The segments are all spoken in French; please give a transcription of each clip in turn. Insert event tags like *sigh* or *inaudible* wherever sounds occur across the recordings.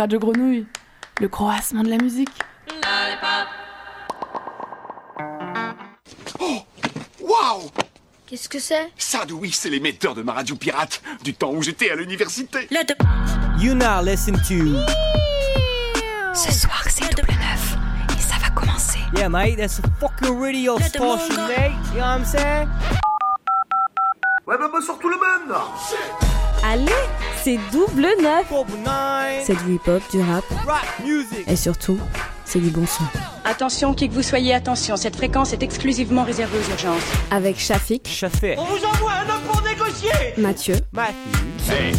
Radio Grenouille, le croassement de la musique. Oh Waouh Qu'est-ce que c'est? Ça, oui, c'est l'émetteur de ma radio pirate, du temps où j'étais à l'université. You now listen to. Ce soir, c'est double neuf. Et ça va commencer. Yeah, mate, that's a fucking radio station, mate. You know what I'm saying? Ouais, bah, bah surtout le même Allez, c'est double neuf. C'est du hip-hop, du rap Rap music. et surtout, c'est du bon son. Attention, qui que vous soyez, attention, cette fréquence est exclusivement réservée aux urgences. Avec Shafik. On vous envoie un homme pour négocier Mathieu, Matthew. Hey,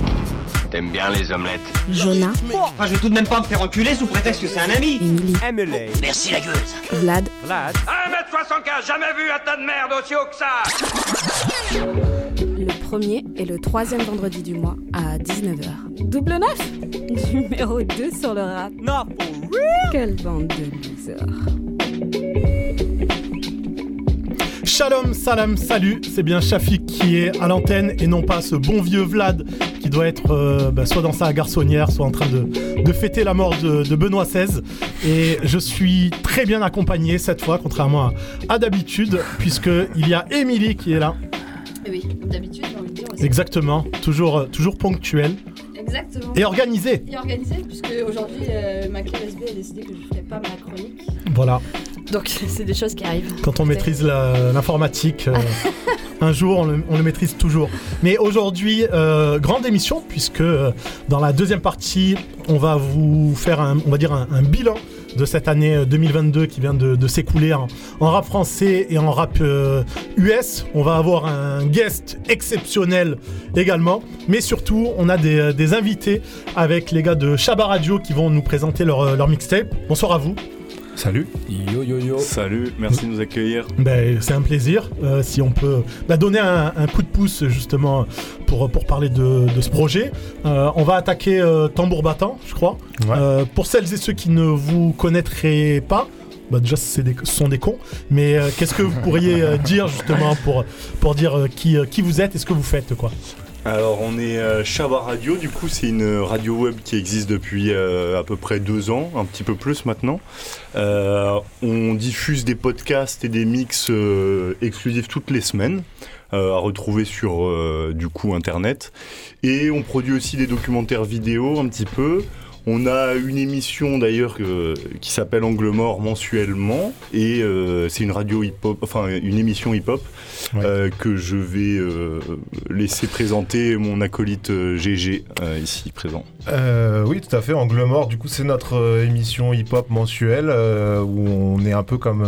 t'aimes bien les omelettes Jonah, Enfin, je vais tout de même pas me faire enculer sous prétexte que c'est un ami Emily, Emily. Merci la gueuse Vlad, Vlad. 1m75, jamais vu un tas de merde aussi haut que ça premier et le troisième vendredi du mois à 19h. Double neuf Numéro 2 sur le rap. Not for real. Quelle bande de losers. Shalom, salam, salut, c'est bien Shafik qui est à l'antenne et non pas ce bon vieux Vlad qui doit être euh, bah, soit dans sa garçonnière, soit en train de, de fêter la mort de, de Benoît XVI. Et je suis très bien accompagné cette fois, contrairement à, à d'habitude, puisqu'il y a Émilie qui est là. Oui, d'habitude, Exactement, toujours, euh, toujours ponctuelle Exactement. et organisée. Et organisé, puisque aujourd'hui, euh, ma clé USB a décidé que je ne ferais pas ma chronique. Voilà, Donc, *laughs* c'est des choses qui arrivent. quand on maîtrise l'informatique, euh, *laughs* un jour on le, on le maîtrise toujours. Mais aujourd'hui, euh, grande émission, puisque euh, dans la deuxième partie, on va vous faire un, on va dire un, un bilan de cette année euh, 2022 qui vient de, s'écouler en, rap français et en rap euh, US. On va avoir un guest exceptionnel également. Mais surtout, on a des, euh, invités avec les gars de Shabba Radio qui vont nous présenter euh, leur mixtape. Bonsoir à vous. Salut. Yo yo yo. Salut, merci de nous accueillir. Ben, c'est un plaisir. Euh, si on peut bah, donner un, un coup de pouce justement pour, pour parler de, de ce projet. Euh, on va attaquer euh, Tambour Battant, je crois. Ouais. Euh, pour celles et ceux qui ne vous connaîtraient pas, bah, déjà c'est des- ce sont des cons. Mais euh, qu'est-ce que vous pourriez euh, dire justement pour, pour dire euh, qui, euh, qui vous êtes et ce que vous faites quoi? Alors on est euh, Shabba Radio, du coup c'est une radio web qui existe depuis euh, à peu près deux ans, un petit peu plus maintenant. Euh, on diffuse des podcasts et des mix exclusifs toutes les semaines. à retrouver sur du coup internet et on produit aussi des documentaires vidéo un petit peu on a une émission d'ailleurs euh, qui s'appelle Angle Mort mensuellement et euh, c'est une radio hip-hop, enfin une émission hip-hop Ouais. euh, que je vais euh, laisser présenter mon acolyte GG ici présent. Oui, tout à fait. Angle mort, du coup, c'est notre émission hip-hop mensuelle où on est un peu comme,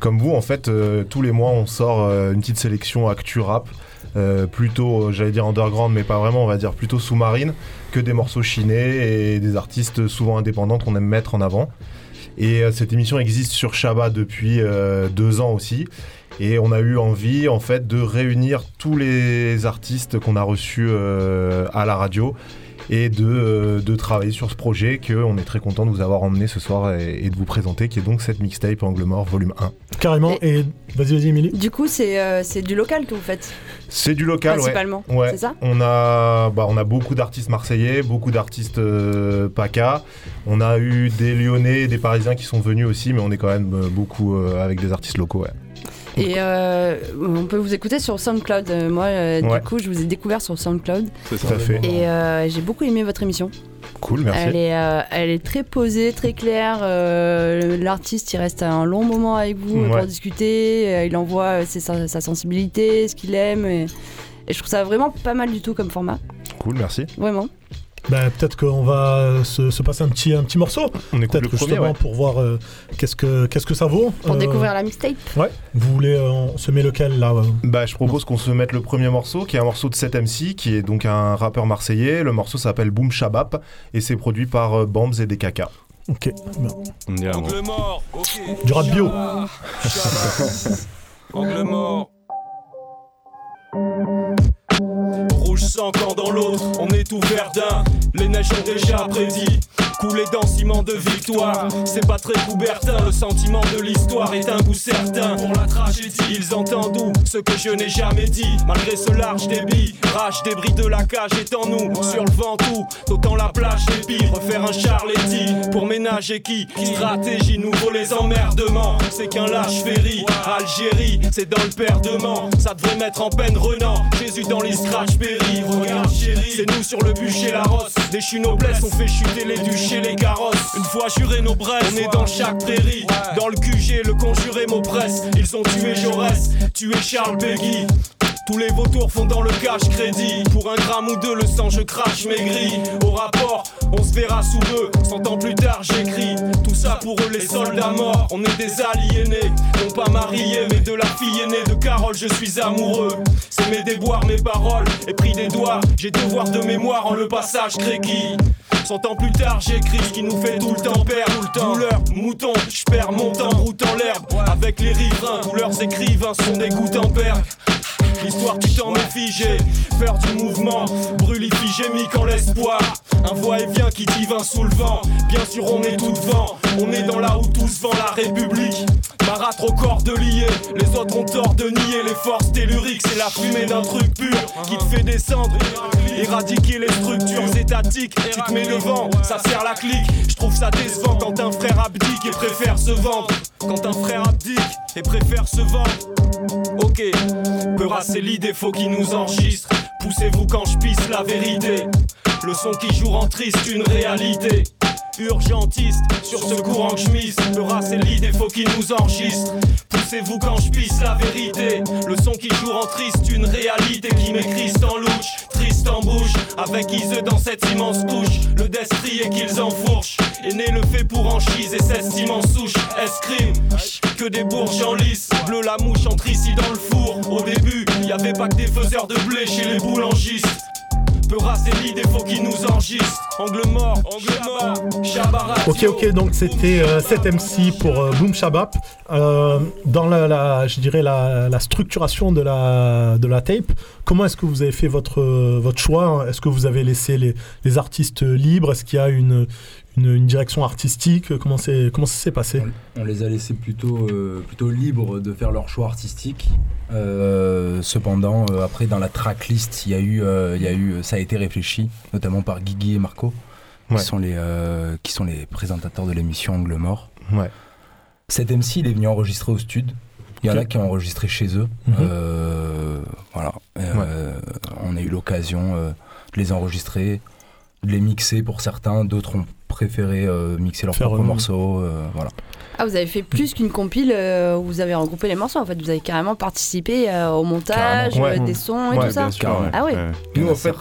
comme vous. En fait, tous les mois, on sort une petite sélection actu rap. euh, plutôt, euh, j'allais dire underground, mais pas vraiment, on va dire plutôt sous-marine, que des morceaux chinés et des artistes souvent indépendants qu'on aime mettre en avant. Et euh, cette émission existe sur Shabba depuis euh, deux ans aussi. Et on a eu envie, en fait, de réunir tous les artistes qu'on a reçus euh, à la radio et de, euh, de travailler sur ce projet qu'on est très content de vous avoir emmené ce soir et, et de vous présenter, qui est donc cette mixtape Angle Mort volume 1. Carrément. Et vas-y, vas-y, Émilie. Du coup, c'est euh, c'est du local que vous faites, C'est du local, ouais. principalement. Ouais. C'est ça On a, bah, on a beaucoup d'artistes marseillais, beaucoup d'artistes euh, PACA. On a eu des Lyonnais et des Parisiens qui sont venus aussi, mais on est quand même beaucoup euh, avec des artistes locaux. Ouais. Et euh, on peut vous écouter sur SoundCloud. Euh, Moi, euh, Ouais. du coup, je vous ai découvert sur SoundCloud. C'est Tout à fait. Et euh, j'ai beaucoup aimé votre émission. Cool, merci. Elle est, euh, elle est très posée, très claire. euh, L'artiste, il reste un long moment avec vous Ouais. pour discuter. il envoie ses- sa, sa sensibilité, ce qu'il aime. Et, et je trouve ça vraiment pas mal du tout comme format. Cool, merci. Vraiment. Ben, peut-être qu'on va se, se passer un petit, un petit morceau. On écoute Peut-être le premier, ouais. pour voir euh, qu'est-ce que qu'est-ce que ça vaut. Pour Euh, découvrir la mixtape. Ouais. Vous voulez, euh, on se met lequel là euh Bah, je propose qu'on se mette le premier morceau, qui est un morceau de 7MC, qui est donc un rappeur marseillais. Le morceau s'appelle Boom Shabab et c'est produit par euh, Bambs et des Kaka. Ok. bien. On un- mort. Du rap bio. Angle mort. *laughs* Rouge sang quand dans l'autre, on est tout verdun. Les neiges ont déjà prédit Couler dans ciment de victoire, c'est pas très Coubertin. Le sentiment de l'histoire est un goût certain. Pour la tragédie, ils entendent d'où ce que je n'ai jamais dit. Malgré ce large débit, rage débris de la cage est en nous. Sur le vent tout, d'autant la plage des pires. Refaire un Charletti pour ménager qui? Stratégie, nouveau les emmerdements. C'est qu'un lâche ferry. Algérie, c'est dans le perdement. Ça devrait mettre en peine Renan. Jésus dans les scratch berry. Regarde chérie, c'est nous sur le bûcher la rosse. Déchu noblesse, on fait chuter les duchés, les carrosses. Une fois juré nos braises, on est dans chaque prairie. Dans le QG, le conjuré m'oppresse. Ils ont tué Jaurès, tué Charles Peggy. Tous les vautours font dans le cash crédit. Pour un gramme ou deux, le sang je crache maigri. Au rapport, on se verra sous peu. Cent ans plus tard, j'écris. Tout ça pour eux, les soldats morts. On est des aliénés, non pas mariés, mais de la fille aînée de Carole, je suis amoureux. C'est mes déboires, mes paroles. Et pris des doigts, j'ai devoir de mémoire en le passage créqui. Cent ans plus tard, j'écris ce qui nous fait tout le temps perdre. Tout le temps. Douleur, mouton, j'perds mon temps, routant l'herbe. Avec les riverains, tous écrivains sont des gouttes en perle. L'histoire du temps m'est figée, peur du mouvement, brûlifigémique en l'espoir. Un va-et-vient qui divin sous le vent. Bien sûr, on est tout devant, on est dans là où tous vend la République. Marâtre au corps de lier, les autres ont tort de nier les forces telluriques. C'est la fumée d'un truc pur qui te fait descendre, éradiquer les structures étatiques. Tu te mets devant, ça sert la clique. Je trouve ça décevant quand un frère abdique et préfère se vendre. Quand un frère abdique et préfère se vendre. Ok, Peura c'est l'idée, faut qu'il nous enregistre. Poussez-vous quand je pisse la vérité. Le son qui joue en triste, une réalité. Urgentiste sur ce courant que je mise. Peura c'est l'idée, faut qu'il nous enregistre. Poussez-vous quand je pisse la vérité. Le son qui joue en triste, une réalité qui m'écrit en louche. Triste en bouche, avec Ise dans cette immense couche. Le destrier qu'ils enfourchent. Et né le fait pour franchise et cette immense souche. Escrime, que des bourges en. Bleu la mouche entre ici dans le four. Au début, y avait pas que des faiseurs de blé chez les boulangistes. Ok, ok, donc c'était euh, 7MC pour euh, Boom Shabap. Euh, dans la, la- je dirais la, la structuration de la, de la tape, comment est-ce que vous avez fait votre, euh, votre choix? Est-ce que vous avez laissé les, les artistes libres? Est-ce qu'il y a une, une, une direction artistique Comment, c'est, comment ça s'est passé On les a laissés plutôt, euh, plutôt libres de faire leur choix artistique. Euh, cependant, euh, après, dans la tracklist, il y, a eu, euh, il y a eu, ça a été réfléchi, notamment par Guigui et Marco, Ouais. qui, sont les, euh, qui sont les présentateurs de l'émission Angle Mort. Ouais. Cet MC, il est venu enregistrer au stud. Il y en a qui ont enregistré chez eux. Mhm. Euh, voilà. Euh, On a eu l'occasion euh, de les enregistrer, de les mixer pour certains. D'autres ont préféré euh, mixer leurs propres eux-mêmes. morceaux. euh, voilà. Ah, vous avez fait plus qu'une compile euh, où vous avez regroupé les morceaux en fait. Vous avez carrément participé euh, au montage, euh, Ouais. des sons et Ouais, tout ça. bien sûr, ouais. Ah y Nous, en fait,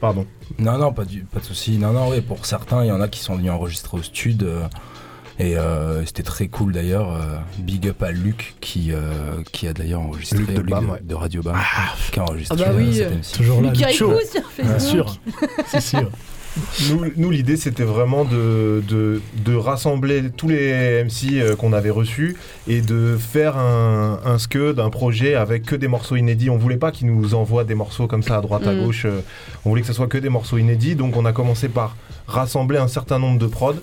pardon. Non, non, pas, du, pas de souci. Non, non, oui, pour certains, il y en a qui sont venus enregistrer au stud. euh, et euh, c'était très cool d'ailleurs. euh, big up à Luc qui, euh, qui a d'ailleurs enregistré Luc de BAM, ouais. de Radio BAM, qui a enregistré Ah bah oui, euh, euh, cette. Toujours là, Luc. Haricou sur Bien Facebook. sûr. si, si. *laughs* Nous, nous, l'idée, c'était vraiment de, de, de rassembler tous les MC euh, qu'on avait reçus et de faire un, un scud, un projet avec que des morceaux inédits. On voulait pas qu'ils nous envoient des morceaux comme ça à droite, à Mm. gauche. euh, On voulait que ce soit que des morceaux inédits. Donc, on a commencé par rassembler un certain nombre de prods.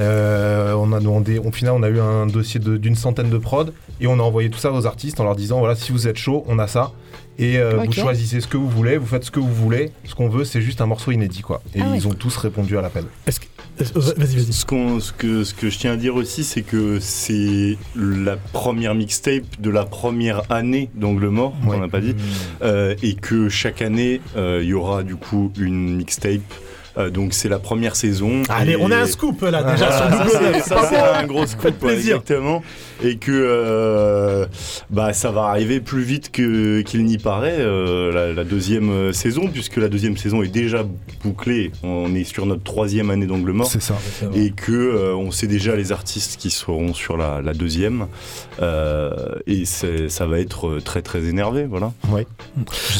Euh, on a demandé, au final, on a eu un dossier d'une centaine de prods et on a envoyé tout ça aux artistes en leur disant voilà, si vous êtes chaud, on a ça. Et euh, vous choisissez ce que vous voulez, vous faites ce que vous voulez. Ce qu'on veut, c'est juste un morceau inédit, quoi. Et Ah ouais. ils ont tous répondu à l'appel. Euh, vas-y, vas-y. Ce, que, ce que je tiens à dire aussi, c'est que c'est la première mixtape de la première année d'Angle Mort, Ouais. on n'a pas dit, euh, et que chaque année, euh, il y aura du coup une mixtape. Euh, donc c'est la première saison. Allez, Et- on a un scoop là déjà Voilà, sur ça, double c'est- neuf. ça, c'est un gros scoop, plaisir. exactement. Et que euh, bah, ça va arriver plus vite que- qu'il n'y paraît, euh, la, la deuxième saison, puisque la deuxième saison est déjà bouclée. On est sur notre troisième année d'angle mort. C'est ça. Et que euh, on sait déjà les artistes qui seront sur la, la deuxième. Euh, et c'est- ça va être très très énervé, voilà. Ouais.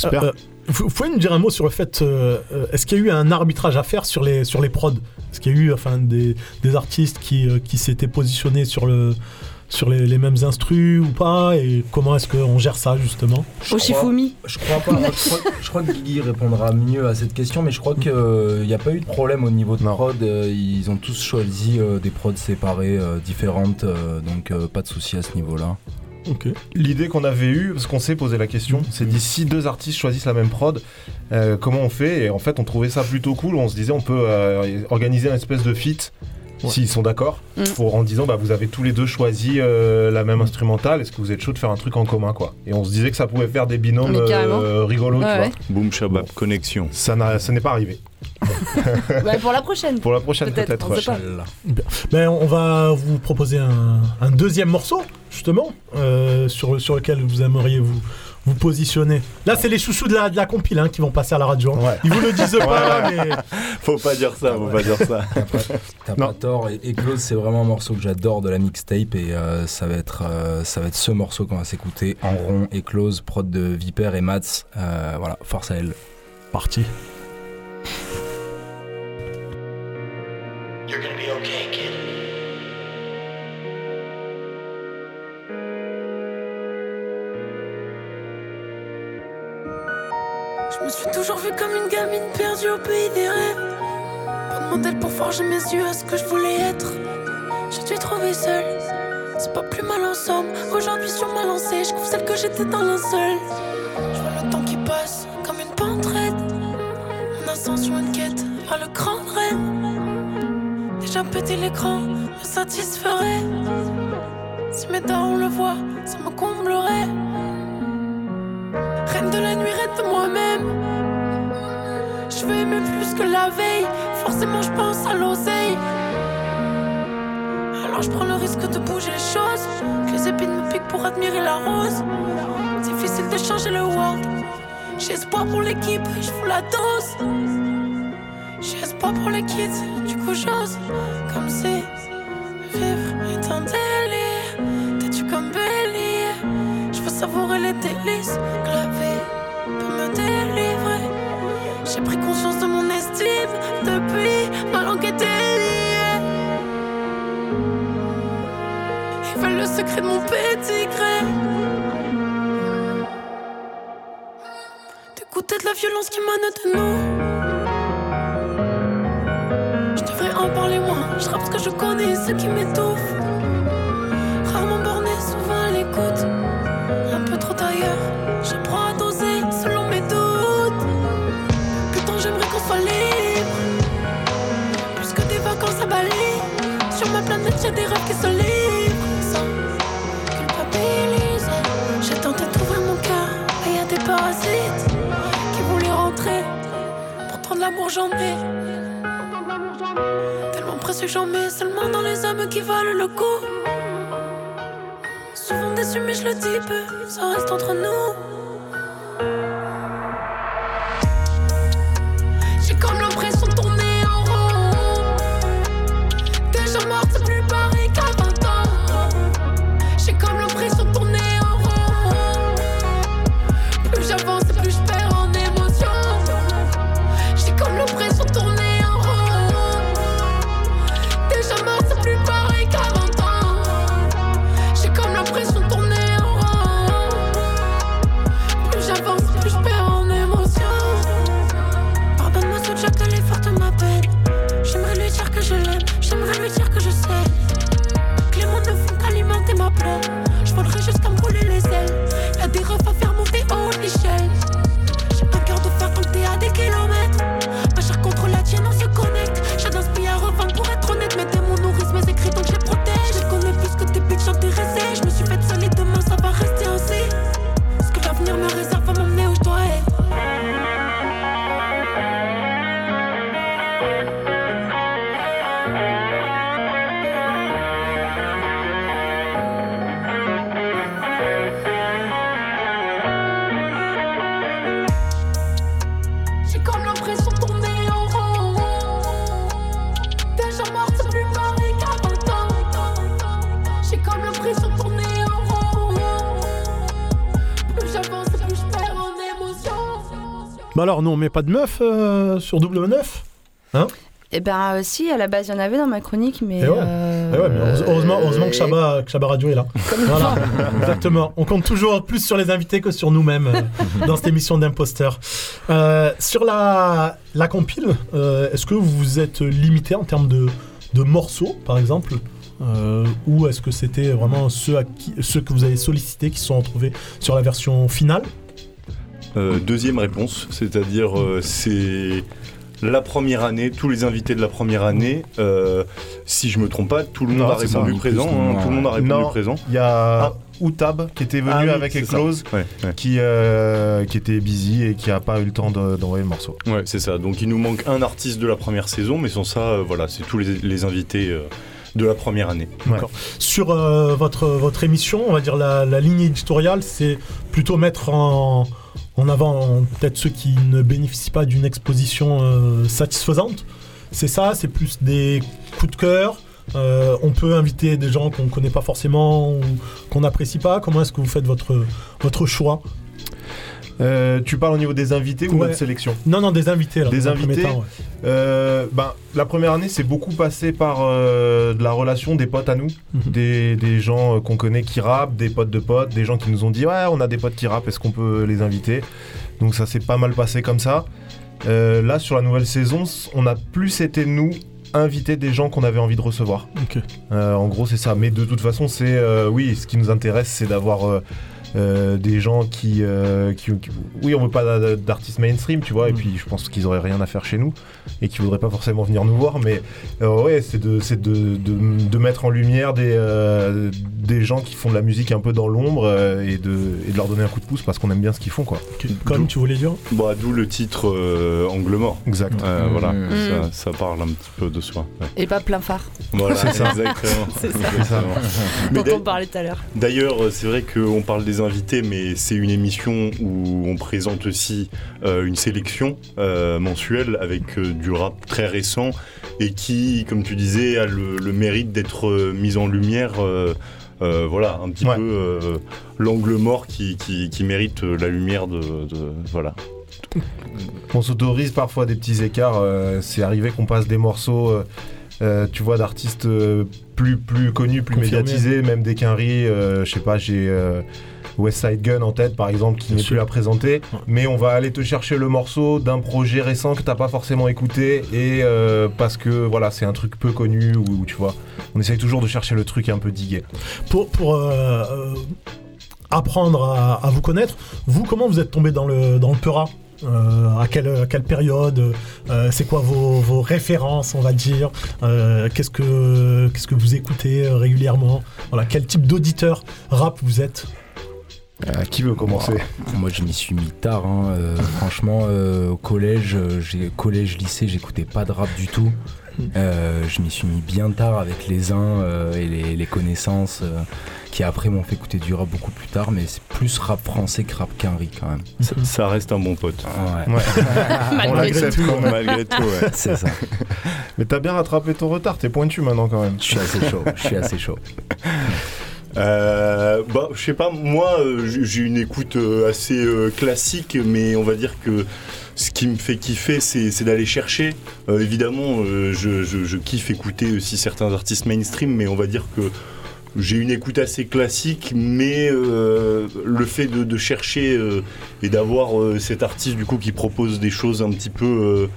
Euh, euh, vous, vous pouvez nous dire un mot sur le fait, euh, euh, est-ce qu'il y a eu un arbitrage à faire sur les, sur les prods? Est-ce qu'il y a eu enfin, des, des artistes qui, euh, qui s'étaient positionnés sur le, sur les, les mêmes instrus ou pas? Et comment est-ce qu'on gère ça justement? Je crois- Je crois pas. je, crois, je crois que Guigui répondra mieux à cette question, mais je crois qu'il n'y a pas eu de problème au niveau de prod. euh, Ils ont tous choisi euh, des prods séparées, euh, différentes, euh, donc euh, pas de souci à ce niveau-là. L'idée qu'on avait eue, parce qu'on s'est posé la question, c'est dit si deux artistes choisissent la même prod, euh, comment on fait? Et en fait, on trouvait ça plutôt cool. On se disait, on peut euh, organiser une espèce de feat. S'ils sont d'accord, Mm. pour- en disant bah vous avez tous les deux choisi euh, la même instrumentale, est-ce que vous êtes chaud de faire un truc en commun quoi? Et on se disait que ça pouvait faire des binômes euh, rigolos, Ouais, tu ouais. vois. Boom Shabab Connexion. Ça n'a- ça n'est pas arrivé. *laughs* Bah, pour la prochaine. Pour la prochaine peut-être. on sait ouais. pas. Bien. Ben, on va vous proposer un, un deuxième morceau, justement, euh, sur, sur lequel vous aimeriez vous, vous positionner. Là, c'est les chouchous de la, de la compile hein, qui vont passer à la radio. hein. Ils vous le disent pas, mais. Faut pas dire ça, faut pas dire ça. T'as pas tort. Et Eclose, c'est vraiment un morceau que j'adore de la mixtape et euh, ça va être euh, ça va être ce morceau qu'on va s'écouter en rond. Eclose, prod de Viper et Mats. Euh, voilà, force à elle. Parti. Au pays des rêves. Pas de modèle pour forger mes yeux à ce que je voulais être. J'ai dû trouver seule. C'est pas plus mal ensemble. Aujourd'hui sur ma lancée, je trouve celle que j'étais dans linceul. Je vois le temps qui passe comme une pente raide. Mon ascension une quête vers le grand rêve. Déjà pété l'écran me satisferait. Si mes darons le voient, ça me comblerait. Reine de la nuit, reine de moi-même. Aimer plus que la veille. Forcément, je pense à l'oseille. Alors je prends le risque de bouger les choses. Que les épines me piquent pour admirer la rose. Difficile de changer le world. J'ai espoir pour l'équipe, je fous la dose. J'ai espoir pour les kids, du coup j'ose. Comme si vivre est un délire. T'es-tu comme bélier? Je veux savourer les délices que la vie. J'ai pris conscience de mon estime depuis ma langue est déliée. Ils veulent le secret de mon petit gré. D'écouter de la violence qui mane de nous. Je devrais en parler moins. Je rappe ce que je connais, ce qui m'étouffe. Je le dis peu, ça reste entre nous. L'impression de tourner en rond. Plus j'avance, plus je perds en émotion. Bah alors, non, on met pas de meuf euh, sur double 9 Hein? Eh ben, euh, si, à la base, il y en avait dans ma chronique, mais Eh ouais. euh, Eh ouais, mais heureusement, heureusement que Shabba, que Shabba Radio est là. *laughs* Voilà, exactement. On compte toujours plus sur les invités que sur nous-mêmes *laughs* dans cette émission d'imposteur. Euh, sur la, la compile, euh, est-ce que vous vous êtes limité en termes de, de morceaux, par exemple? Euh, Ou est-ce que c'était vraiment ceux, à qui, ceux que vous avez sollicités qui se sont retrouvés sur la version finale? Euh, deuxième réponse, c'est-à-dire euh, c'est la première année, tous les invités de la première année. euh, si je me trompe pas, tout le monde Non, a ça, répondu présent. hein, tout le monde a répondu Non, présent. Il y a Outab qui était venu Ah oui, avec. Eclose, Ouais, ouais. qui, euh, qui était busy et qui a pas eu le temps de- d'envoyer le morceau. Ouais, c'est ça. Donc il nous manque un artiste de la première saison, mais sans ça, euh, voilà, c'est tous les, les invités euh, de la première année. Sur euh, votre, votre émission, on va dire la, la ligne éditoriale, c'est plutôt mettre en, en avant peut-être ceux qui ne bénéficient pas d'une exposition euh, satisfaisante. C'est ça, c'est plus des coups de cœur. Euh, on peut inviter des gens qu'on ne connaît pas forcément ou qu'on n'apprécie pas. Comment est-ce que vous faites votre, votre choix? Euh, tu parles au niveau des invités ou Ouais. notre sélection Non, non, des invités. Des invités temps, ouais. Euh, ben, La première année, c'est beaucoup passé par euh, de la relation des potes à nous, Mhm. des, des gens qu'on connaît qui rappent, des potes de potes, des gens qui nous ont dit Ouais, on a des potes qui rappent, est-ce qu'on peut les inviter? Donc ça s'est pas mal passé comme ça. Là, sur la nouvelle saison, on a plus été nous inviter des gens qu'on avait envie de recevoir. En gros, c'est ça. Mais de toute façon, c'est oui, ce qui nous intéresse, c'est d'avoir euh, des gens qui, euh, qui- qui- oui, on veut pas d'a- d'artistes mainstream, tu vois. Et puis, je pense qu'ils auraient rien à faire chez nous et qu'ils voudraient pas forcément venir nous voir. Mais euh, ouais, c'est de, c'est de, de, de mettre en lumière des, euh, des gens qui font de la musique un peu dans l'ombre euh, et, de, et de leur donner un coup de pouce parce qu'on aime bien ce qu'ils font, quoi. Comme tu voulais dire? Bah, D'où le titre euh, Angle mort. Exact. Euh, Mmh. Voilà, Mm. ça, ça parle un petit peu de soi. ouais. Et pas plein phare. Voilà, C'est ça. exactement. *laughs* C'est ça. Exactement. Dont on parlait tout à l'heure. D'ailleurs, c'est vrai qu'on parle des invités, mais c'est une émission où on présente aussi euh, une sélection euh, mensuelle avec euh, du rap très récent et qui, comme tu disais, a le, le mérite d'être mise en lumière. euh, voilà, un petit Ouais. peu euh, l'angle mort qui, qui- qui mérite la lumière de, de- voilà. On s'autorise parfois des petits écarts. euh, c'est arrivé qu'on passe des morceaux, tu vois, d'artistes plus, plus connus, plus médiatisés, même des quinries. je sais pas, j'ai West Side Gun en tête, par exemple, qui n'est plus à présenter. Mais on va aller te chercher le morceau d'un projet récent que t'as pas forcément écouté et euh, parce que voilà, c'est un truc peu connu ou tu vois, on essaye toujours de chercher le truc un peu digué. pour, pour euh, euh, apprendre à, à vous connaître, vous, comment vous êtes tombé dans le, dans le Peura Euh, à, quelle, à quelle période? Euh, C'est quoi vos, vos références, on va dire? Euh, Qu'est-ce que qu'est-ce que vous écoutez régulièrement? Voilà, quel type d'auditeur rap vous êtes? Euh, qui veut commencer? Moi, je m'y suis mis tard. hein. Euh, franchement, euh, au collège, j'ai collège, lycée, j'écoutais pas de rap du tout. Euh, je m'y suis mis bien tard avec les uns euh, et les, les connaissances euh, qui après m'ont fait écouter du rap beaucoup plus tard, mais c'est plus rap français que rap quinri quand même. Ça, ça reste un bon pote. Ouais. Ouais. *laughs* Malgré on l'accepte tout, quand même. malgré tout, ouais. *laughs* C'est ça. Mais t'as bien rattrapé ton retard, t'es pointu maintenant quand même. Je suis assez chaud. Je suis assez chaud. *laughs* Euh, bah, je sais pas, moi euh, j'ai une écoute euh, assez euh, classique, mais on va dire que ce qui me fait kiffer, c'est d'aller chercher. Évidemment, je, kiffe écouter aussi certains artistes mainstream, mais on va dire que j'ai une écoute assez classique, mais le fait de, de chercher et d'avoir cet artiste du coup qui propose des choses un petit peu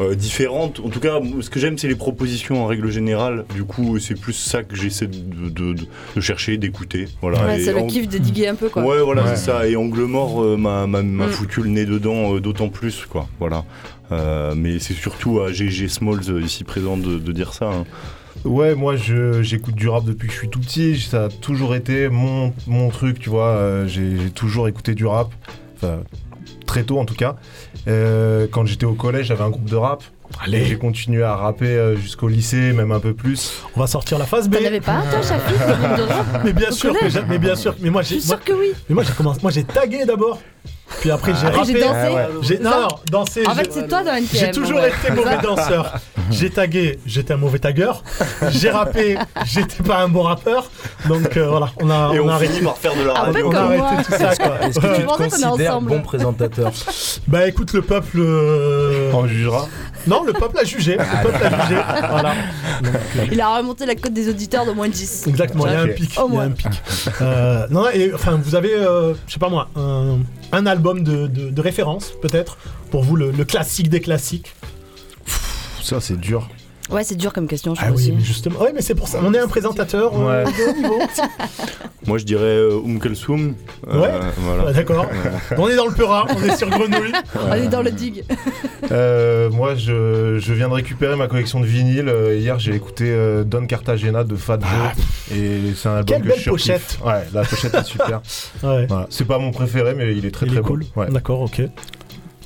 euh, différentes. En tout cas, ce que j'aime, c'est les propositions en règle générale. Du coup, c'est plus ça que j'essaie de, de- de- de chercher, d'écouter. Voilà. Ouais, c'est le kiff de diguer un peu quoi. Ouais, voilà, Ouais. c'est ça. Et Angle Mort euh, m'a m'a- m'a Mm. foutu le nez dedans euh, d'autant plus, quoi. Voilà. Euh, mais c'est surtout à GG Smalls euh, ici présent de, de dire ça. hein. Ouais, moi je- j'écoute du rap depuis que je suis tout petit, ça a toujours été mon, mon truc, tu vois, euh, j'ai j'ai toujours écouté du rap, enfin très tôt en tout cas. Euh, quand j'étais au collège, j'avais un groupe de rap. Allez. Et J'ai continué à rapper euh, jusqu'au lycée, même un peu plus. On va sortir la phase B. T'en avais pas un toi, Chafi de groupe de rap Mais bien Au sûr, que mais bien sûr, mais moi Je j'ai moi, sûre que oui. mais moi j'ai commencé, moi j'ai tagué d'abord, puis après j'ai Après, rappé. j'ai dansé. J'ai- non, non, dansé. En j'ai- fait, c'est toi dans NTM. J'ai toujours ouais. été mauvais danseur. J'ai tagué, j'étais un mauvais tagueur. J'ai rappé, j'étais pas un bon rappeur. Donc euh, voilà, on a, Et on on, a finit arrêté. par faire de la Un peu radio. On a comme arrêté tout ça quoi. Est-ce que tu C'est pour te ça qu'on est considères ensemble. bon présentateur *laughs* Bah écoute, le peuple, euh, On jugera. Non, le peuple a jugé. Le peuple a jugé. Voilà. Il a remonté la cote des auditeurs de moins de 10. Exactement, il y a un Ok. pic. Au il y a moins. un pic. Euh, non, et enfin, vous avez, euh, je sais pas moi, un, un album de, référence, peut-être, pour vous, le classique des classiques. Ça, c'est dur. Ouais, c'est dur comme question, je Ah oui, mais justement, ouais, mais c'est pour ça. On est un présentateur euh, Ouais. de haut niveau. *laughs* Moi, je dirais euh, Um Kulsum. Euh, Ouais. voilà. Ouais, D'accord. *laughs* On est dans le Peura, on est sur Grenouille. On est dans le dig. Euh, moi, je, je viens de récupérer ma collection de vinyles. Euh, hier, j'ai écouté euh, Don Cartagena de Fat Joe. et c'est un album Ah. Quelle que belle je pochette. Ouais, la pochette est super. *laughs* Ouais. Voilà. C'est pas mon préféré, mais il est très Il très est cool. bon. Ouais. D'accord, ok.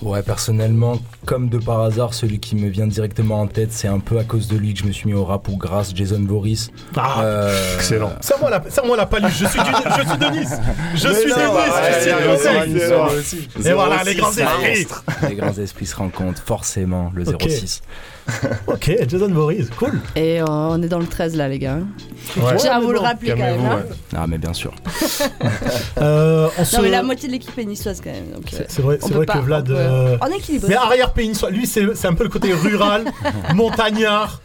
Ouais, personnellement, comme de par hasard, celui qui me vient directement en tête, c'est un peu à cause de lui que je me suis mis au rap ou grâce Jason Voorhees. Ah, Euh, Excellent. Ça, moi, la, ça, moi, la paluche. Je suis, du, je suis de Nice. Je Mais suis non, de Nice. ouais, je suis ouais, de Nice. Et voilà, les grands esprits. Les grands esprits se rencontrent, forcément, le Ok. 06. *laughs* Ok, Jason Voorhees, cool. Et euh, on est dans le 13 là, les gars. Ouais. Tiens à vous le rappeler quand même. Hein. ouais. Ah, mais bien sûr. *laughs* Euh, on se... Non, mais la moitié de l'équipe est niçoise quand même. euh, C'est vrai, pas, que Vlad. on peut- euh, On est équilibré. Mais arrière-pays, lui, c'est c'est un peu le côté rural, *laughs* montagnard,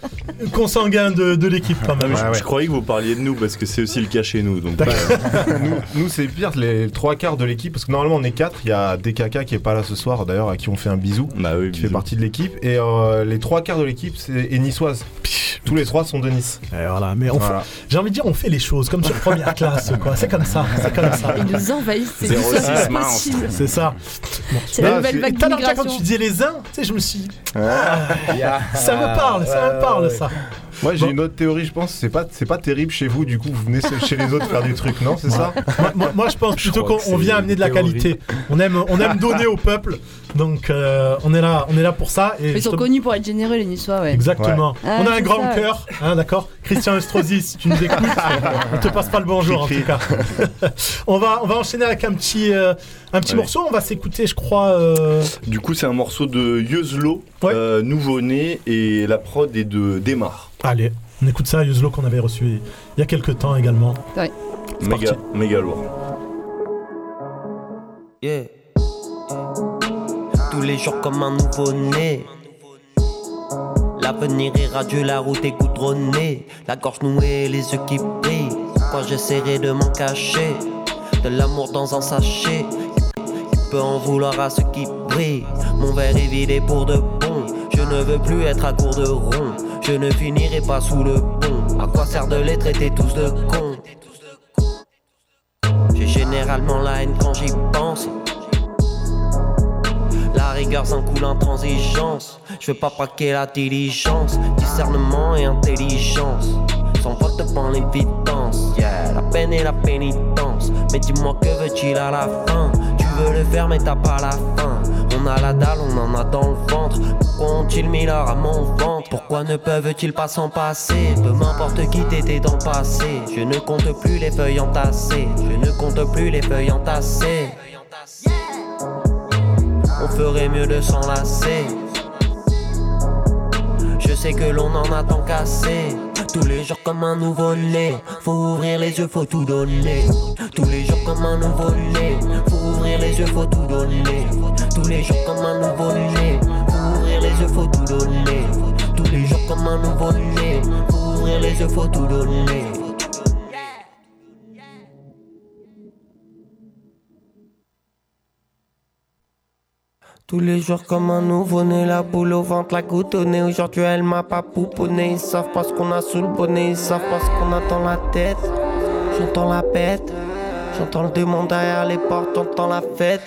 consanguin de, de l'équipe quand Ah, même. mais je, Ouais, ouais. je croyais que vous parliez de nous parce que c'est aussi le cas chez nous. Donc, euh, *laughs* nous, nous, c'est pire, les trois quarts de l'équipe, parce que normalement on est quatre. Il y a DKK qui est pas là ce soir, d'ailleurs, à qui on fait un bisou, bah oui, qui fait partie de l'équipe. Et euh, les trois quarts de l'équipe c'est est niçoise. Tous les trois sont de Nice. Et voilà, mais on fait- j'ai envie de dire, on fait les choses comme sur première classe, *laughs* quoi. C'est comme ça, c'est comme ça. Ils nous envahissent, c'est 06 c'est mince. possible. C'est ça. C'est la Bah, nouvelle vague quand tu disais les uns, tu sais, je me suis dit, ça me parle, ça me parle, ça. Moi j'ai Bon. une autre théorie, je pense. C'est pas, c'est pas terrible chez vous, du coup, vous venez chez les autres faire des trucs, non C'est ça Moi, moi- moi, je pense plutôt qu'on vient amener de la théorie. qualité. On aime, on aime donner au peuple, donc euh, on est là, on est là pour ça. Et Ils sont connus pour être généreux, les Niçois, ouais. Exactement. Ouais. On a Ah, un grand cœur, hein, d'accord Christian Estrosi, si tu nous écoutes, *laughs* on te passe pas le bonjour en tout cas. *laughs* on, va, on va enchaîner avec un petit, euh, un petit Ouais. morceau. On va s'écouter, je crois. euh, Du coup, c'est un morceau de Yuzlo, Ouais. euh, nouveau-né, et la prod est de Demar. Allez, on écoute ça, Yuzlo qu'on avait reçu il y a quelques temps également. C'est Méga, parti. méga lourd. Yeah. Tous les jours comme un nouveau-né. L'avenir est radieux, la route est goudronnée. La gorge nouée, les yeux qui brillent. Quand j'essaierai de m'en cacher? De l'amour dans un sachet. Peut en vouloir à ceux qui brillent. Mon verre est vidé pour de bon. Je ne veux plus être à court de rond. Je ne finirai pas sous le pont. À quoi sert de les traiter tous de cons? J'ai généralement la haine quand j'y pense. La rigueur s'en coule intransigeance. Je veux pas braquer la diligence. Discernement et intelligence. Sans vote devant l'évidence. Yeah, la peine et la pénitence. Mais dis-moi que veux-tu à la fin? Veux le faire, mais t'as pas la fin. On a la dalle, on en a dans le ventre. Pourquoi ont-ils mis leur à mon ventre? Pourquoi ne peuvent-ils pas s'en passer? Peu m'importe qui t'étais dans le passé. Je ne compte plus les feuilles entassées. Je ne compte plus les feuilles entassées. On ferait mieux de s'enlacer. Je sais que l'on en a tant cassé. Tous les jours comme un nouveau-né. Faut ouvrir les yeux, faut tout donner. Tous les jours comme un nouveau-né. Faut ouvrir les yeux, faut tout donner. Tous les jours comme un nouveau-né. Ouvrir les yeux, faut tout donner. Tous les jours comme un nouveau-né. Ouvrir les yeux, faut tout donner. Tous les jours comme un nouveau-né, la boule au ventre, la nez. Aujourd'hui elle m'a pas pouponné, ils savent pas ce qu'on a sous le bonnet, ils savent pas ce qu'on a dans la tête. J'entends la bête, j'entends le démon derrière les portes, j'entends la fête.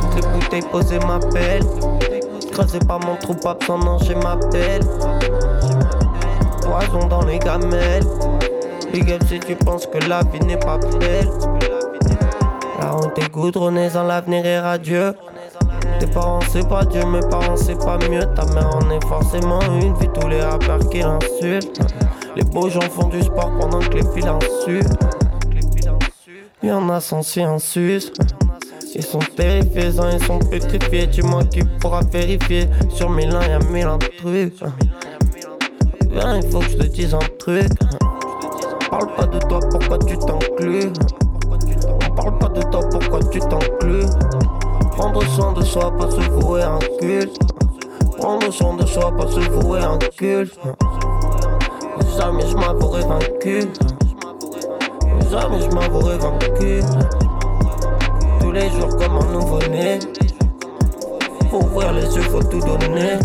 Toutes les bouteilles posées m'appellent. Creusez pas mon trou, pas besoin d'encher ma pelle. Poison dans les gamelles. Big si tu penses que la vie n'est pas belle. La honte est goudronnée, sans l'avenir est radieux. Tes parents c'est pas Dieu, mes parents c'est pas mieux Ta mère en est forcément une, vu tous les rappeurs qui l'insultent Les beaux gens font du sport pendant que les filles l'insultent Y'en a sans en sus Ils sont terrifiés, sans ils sont pétrifiés Dis-moi qui pourra vérifier. Sur lins y'a mille trucs Viens il faut que je te dise un truc. Parle pas de toi, pourquoi tu t'inclus? Parle pas de toi, pourquoi tu t'inclus? Prendre soin de soi, pas se vouer un culte. Prendre soin de soi, pas se vouer un culte. Jamais je m'avouerai vaincu. Jamais je m'avouerai vaincu. Tous les jours comme un nouveau-né. Pour ouvrir les yeux, faut tout donner.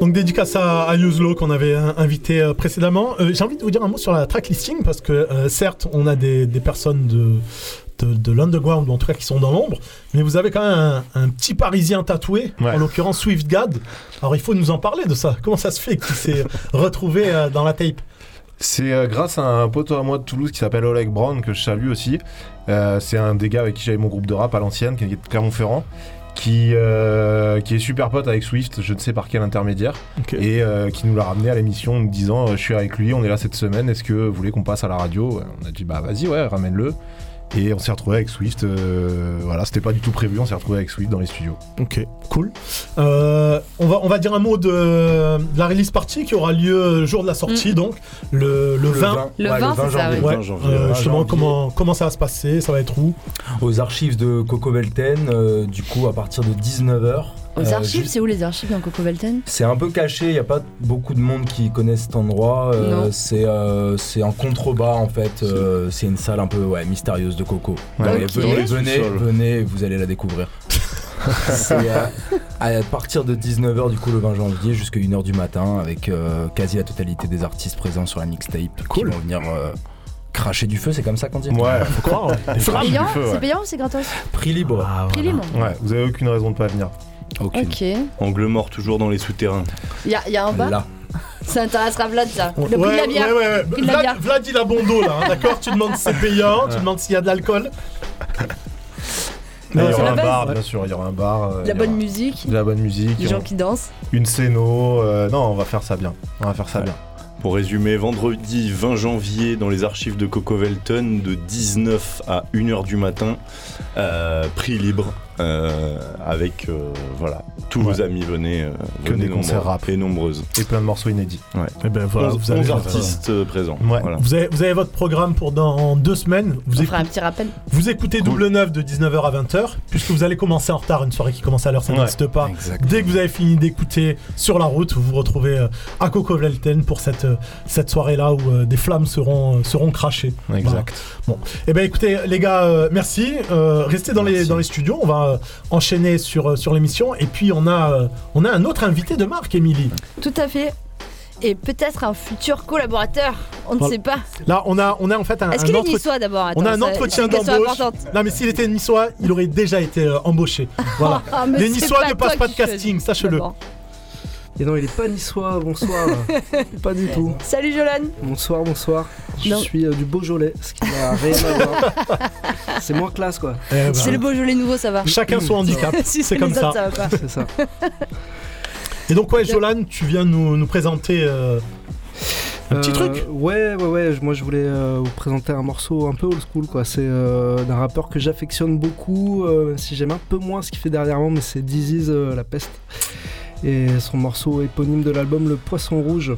Donc dédicace à, à Yuzlo qu'on avait euh, invité euh, précédemment. Euh, J'ai envie de vous dire un mot sur la track listing parce que euh, certes on a des, des personnes de, de, de l'underground ou en tout cas qui sont dans l'ombre, mais vous avez quand même un, un petit Parisien tatoué, en l'occurrence SwiftGad. Alors il faut nous en parler de ça. Comment ça se fait qu'il s'est *laughs* retrouvé euh, dans la tape? C'est euh, grâce à un poteau à moi de Toulouse qui s'appelle Oleg Brown, que je salue aussi. Euh, c'est un des gars avec qui j'avais mon groupe de rap à l'ancienne, qui est de Clermont-Ferrand. Qui, euh, qui est super pote avec Swift, je ne sais par quel intermédiaire, et euh, qui nous l'a ramené à l'émission en nous disant euh, Je suis avec lui, on est là cette semaine, est-ce que vous voulez qu'on passe à la radio? On a dit Bah vas-y, ouais, ramène-le. Et on s'est retrouvé avec Swift, euh, voilà, c'était pas du tout prévu, on s'est retrouvé avec Swift dans les studios. Ok, cool. Euh, on, va, on va dire un mot de, de la release party qui aura lieu le jour de la sortie, Mm. donc le, le, Le 20. 20, Le ouais, le 20, 20 c'est ça, janvier. Ouais, 20 janvier. euh, 20 justement, janvier. comment, comment ça va se passer? Ça va être où? Aux archives de Coco Velten, euh, du coup à partir de 19h. Aux archives, c'est où les archives dans Coco Velten C'est un peu caché, il n'y a pas beaucoup de monde qui connaissent cet endroit. euh, Non. c'est euh, c'est en contrebas en fait. euh, c'est une salle un peu ouais, mystérieuse de Coco. Ouais. Donc, Ok. venez, venez, venez, vous allez la découvrir. *laughs* c'est euh, à partir de 19h du coup le 20 janvier jusqu'à 1h du matin avec euh, quasi la totalité des artistes présents sur la mixtape qui vont venir euh, cracher du feu, c'est comme ça qu'on dit? Ouais, faut croire, *laughs* C'est payant ouais. C'est payant ou c'est gratos? Prix libre. Prix libre. Ouais, vous avez aucune raison de pas venir. Aucune. Ok. Angle mort toujours dans les souterrains. Il y a, y a un bas Là. *laughs* Ça intéressera Vlad ça. Le prix de Ouais, la bière. ouais, ouais, ouais. Prix de la Vlad, bière. Vlad, il a bon dos là, hein, d'accord? Tu demandes si c'est payant, tu demandes s'il y a de l'alcool. Il y aura un base. bar, bien sûr, il y aura un bar. euh, De il la bonne musique. De la bonne musique. Des on- gens qui dansent. Une scéno. euh, non, on va faire ça bien. On va faire ça bien. Pour résumer, vendredi 20 janvier dans les archives de Coco Velton de 19 à 1h du matin, euh, prix libre euh, avec euh, voilà tous vos amis venez, euh, Que venez des concerts rap. et nombreuses. Et plein de morceaux inédits. Ouais. Et ben voilà, 11, vous avez 11 votre- artistes euh, présents. Ouais. Voilà. Vous avez, vous avez votre programme pour dans deux semaines. Vous, On fera un petit rappel. vous écoutez Double 9 de 19h à 20h, puisque vous allez commencer en retard, une soirée qui commence à l'heure, ça Ouais, n'existe pas. Dès que vous avez fini d'écouter sur la route, vous vous retrouvez à Coco Velten pour cette, cette soirée-là où euh, des flammes seront, seront crachées. Exact. Bon, et ben écoutez les gars, merci. Euh, restez dans les, dans les studios, on va euh, enchaîner sur, euh, sur l'émission. Et puis on a, euh, on a un autre invité de marque, Émilie. Tout à fait. Et peut-être un futur collaborateur. On ne sait pas. Là, on a, on a en fait un, Est-ce qu'il est niçois d'abord? On a un entretien d'embauche. Non, mais s'il était niçois, il aurait déjà été euh, embauché. *laughs* Voilà. Ah, les niçois ne passent pas de casting, choisis. Et non, il est pas niçois, bonsoir. *laughs* pas du tout. Salut Jolan. Bonsoir, bonsoir. Je Non. suis euh, du Beaujolais, ce qui n'a rien à voir. *laughs* C'est moins classe quoi. Eh ben, C'est le Beaujolais nouveau, ça va. Chacun son handicap, *laughs* Si c'est comme ça. autres, va pas. C'est ça. Et donc, ouais, Jolan, tu viens nous, nous présenter euh, un petit Euh, truc. Ouais, ouais, ouais. Moi, je voulais euh, vous présenter un morceau un peu old school, quoi. C'est euh, d'un rappeur que j'affectionne beaucoup, euh, même si j'aime un peu moins ce qu'il fait dernièrement, mais c'est Disease, euh, la peste. Et son morceau éponyme de l'album, Le Poisson Rouge.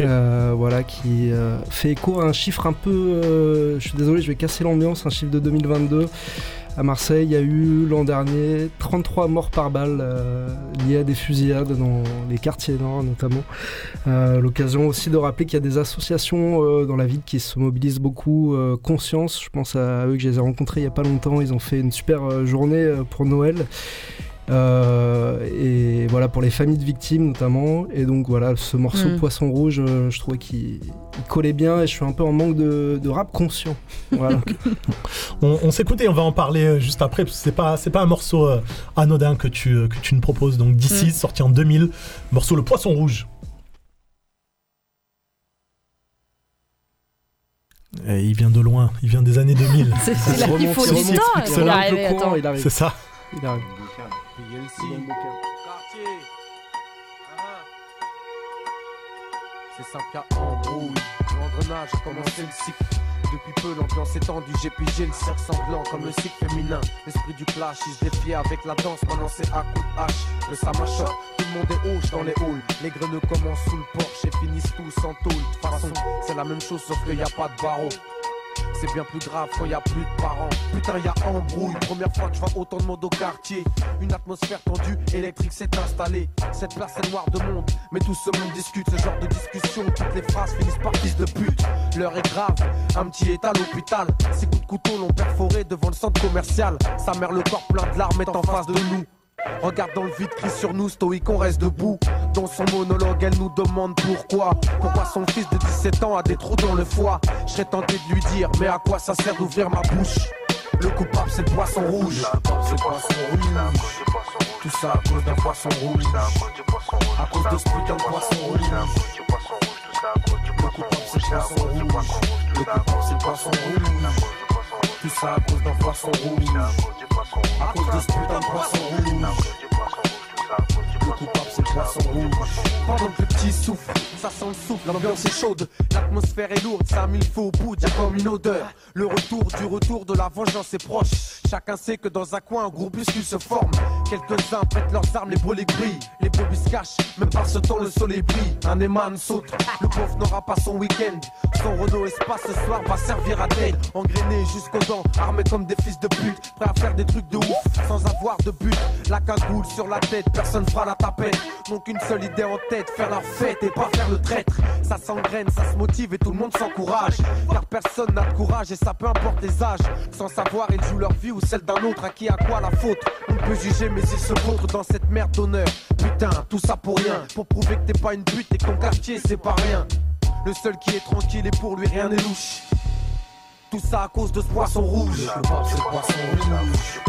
Euh, voilà, qui euh, fait écho à un chiffre un peu. euh, je suis désolé, je vais casser l'ambiance, un chiffre de 2022. À Marseille, il y a eu l'an dernier 33 morts par balle liés à des fusillades dans les quartiers nord notamment. L'occasion aussi de rappeler qu'il y a des associations dans la ville qui se mobilisent beaucoup. Conscience, je pense à eux que je les ai rencontrés il n'y a pas longtemps. Ils ont fait une super journée pour Noël. Euh, voilà pour les familles de victimes notamment et donc voilà ce morceau Mm. Poisson Rouge euh, je trouvais qu'il il collait bien et je suis un peu en manque de, de rap conscient voilà *laughs* On, on s'écoute et on va en parler euh, juste après, parce que c'est pas, c'est pas un morceau euh, anodin que tu, euh, que tu nous proposes. Donc, d'ici, Mm. sorti en 2000, morceau Le Poisson Rouge. Et il vient de loin, il vient des années 2000. *laughs* C'est- c'est là qu'il faut Il du temps. il Il il arrive. C'est ça. il arrive C'est 5K en brouille. L'engrenage a commencé le cycle. Depuis peu, l'ambiance est tendue. J'ai pigé le cerf sanglant comme le cycle féminin. L'esprit du clash, il se défiait avec la danse. Maintenant, c'est à coup de hache. Le samachot, tout le monde est hoche dans les halls. Les greneux commencent sous le porche et finissent tous en tôle. De façon, c'est la même chose sauf qu'il n'y a pas de barreau. C'est bien plus grave quand y a plus de parents. Putain, y a embrouille. Première fois que je vois autant de monde au quartier. Une atmosphère tendue, électrique s'est installée. Cette place est noire de monde, mais tout ce monde discute. Ce genre de discussion, toutes les phrases finissent par fils de pute. L'heure est grave, un petit est à l'hôpital. Ses coups de couteau l'ont perforé devant le centre commercial. Sa mère, le corps plein de larmes, est en face de nous. Regarde dans le vide, crie sur nous, stoïque, on reste debout. Dans son monologue, elle nous demande pourquoi. Pourquoi son fils de 17 ans a des trous dans le foie? Je serais tenté de lui dire, mais à quoi ça sert d'ouvrir ma bouche? Le coupable, c'est le poisson rouge. C'est le poisson rouge. Tout ça à cause d'un poisson rouge. À cause de ce putain de poisson rouge. Le coupable, c'est le poisson rouge. Le coupable, c'est le poisson rouge. Tout ça à cause d'un poisson rouge. À cause de ce putain de poisson rouge. Le coupable c'est le poisson rouge. Pendant que le petit souffle, ça sent le souffle, l'ambiance est chaude, l'atmosphère est lourde, ça a mis le feu au bout, y'a comme une odeur. Le retour du retour de la vengeance est proche. Chacun sait que dans un coin, un groupuscule se forme. Quelques-uns prêtent leurs armes, les brûlés brillent. Les se cachent, même par ce temps, le soleil brille. Un éman saute, le pauvre n'aura pas son week-end. Son Renault Espace ce soir va servir à d'aide. Engrainé jusqu'aux dents, armés comme des fils de pute. Prêts à faire des trucs de ouf, sans avoir de but. La cagoule sur la tête, personne fera la tapette. Donc une seule idée en tête, faire leur fête et pas faire le traître. Ça s'engraine, ça se motive et tout le monde s'encourage. Car personne n'a de courage et ça peu importe les âges. Sans savoir, ils jouent leur vie ou celle d'un autre. À qui a quoi la faute? On peut juger, mais ils se vautrent dans cette merde d'honneur. Putain, tout ça pour rien. Pour prouver que t'es pas une pute et que ton quartier c'est pas rien. Le seul qui est tranquille et pour lui rien n'est louche. Tout ça à cause de ce poisson rouge. Le coupable c'est le poisson rouge.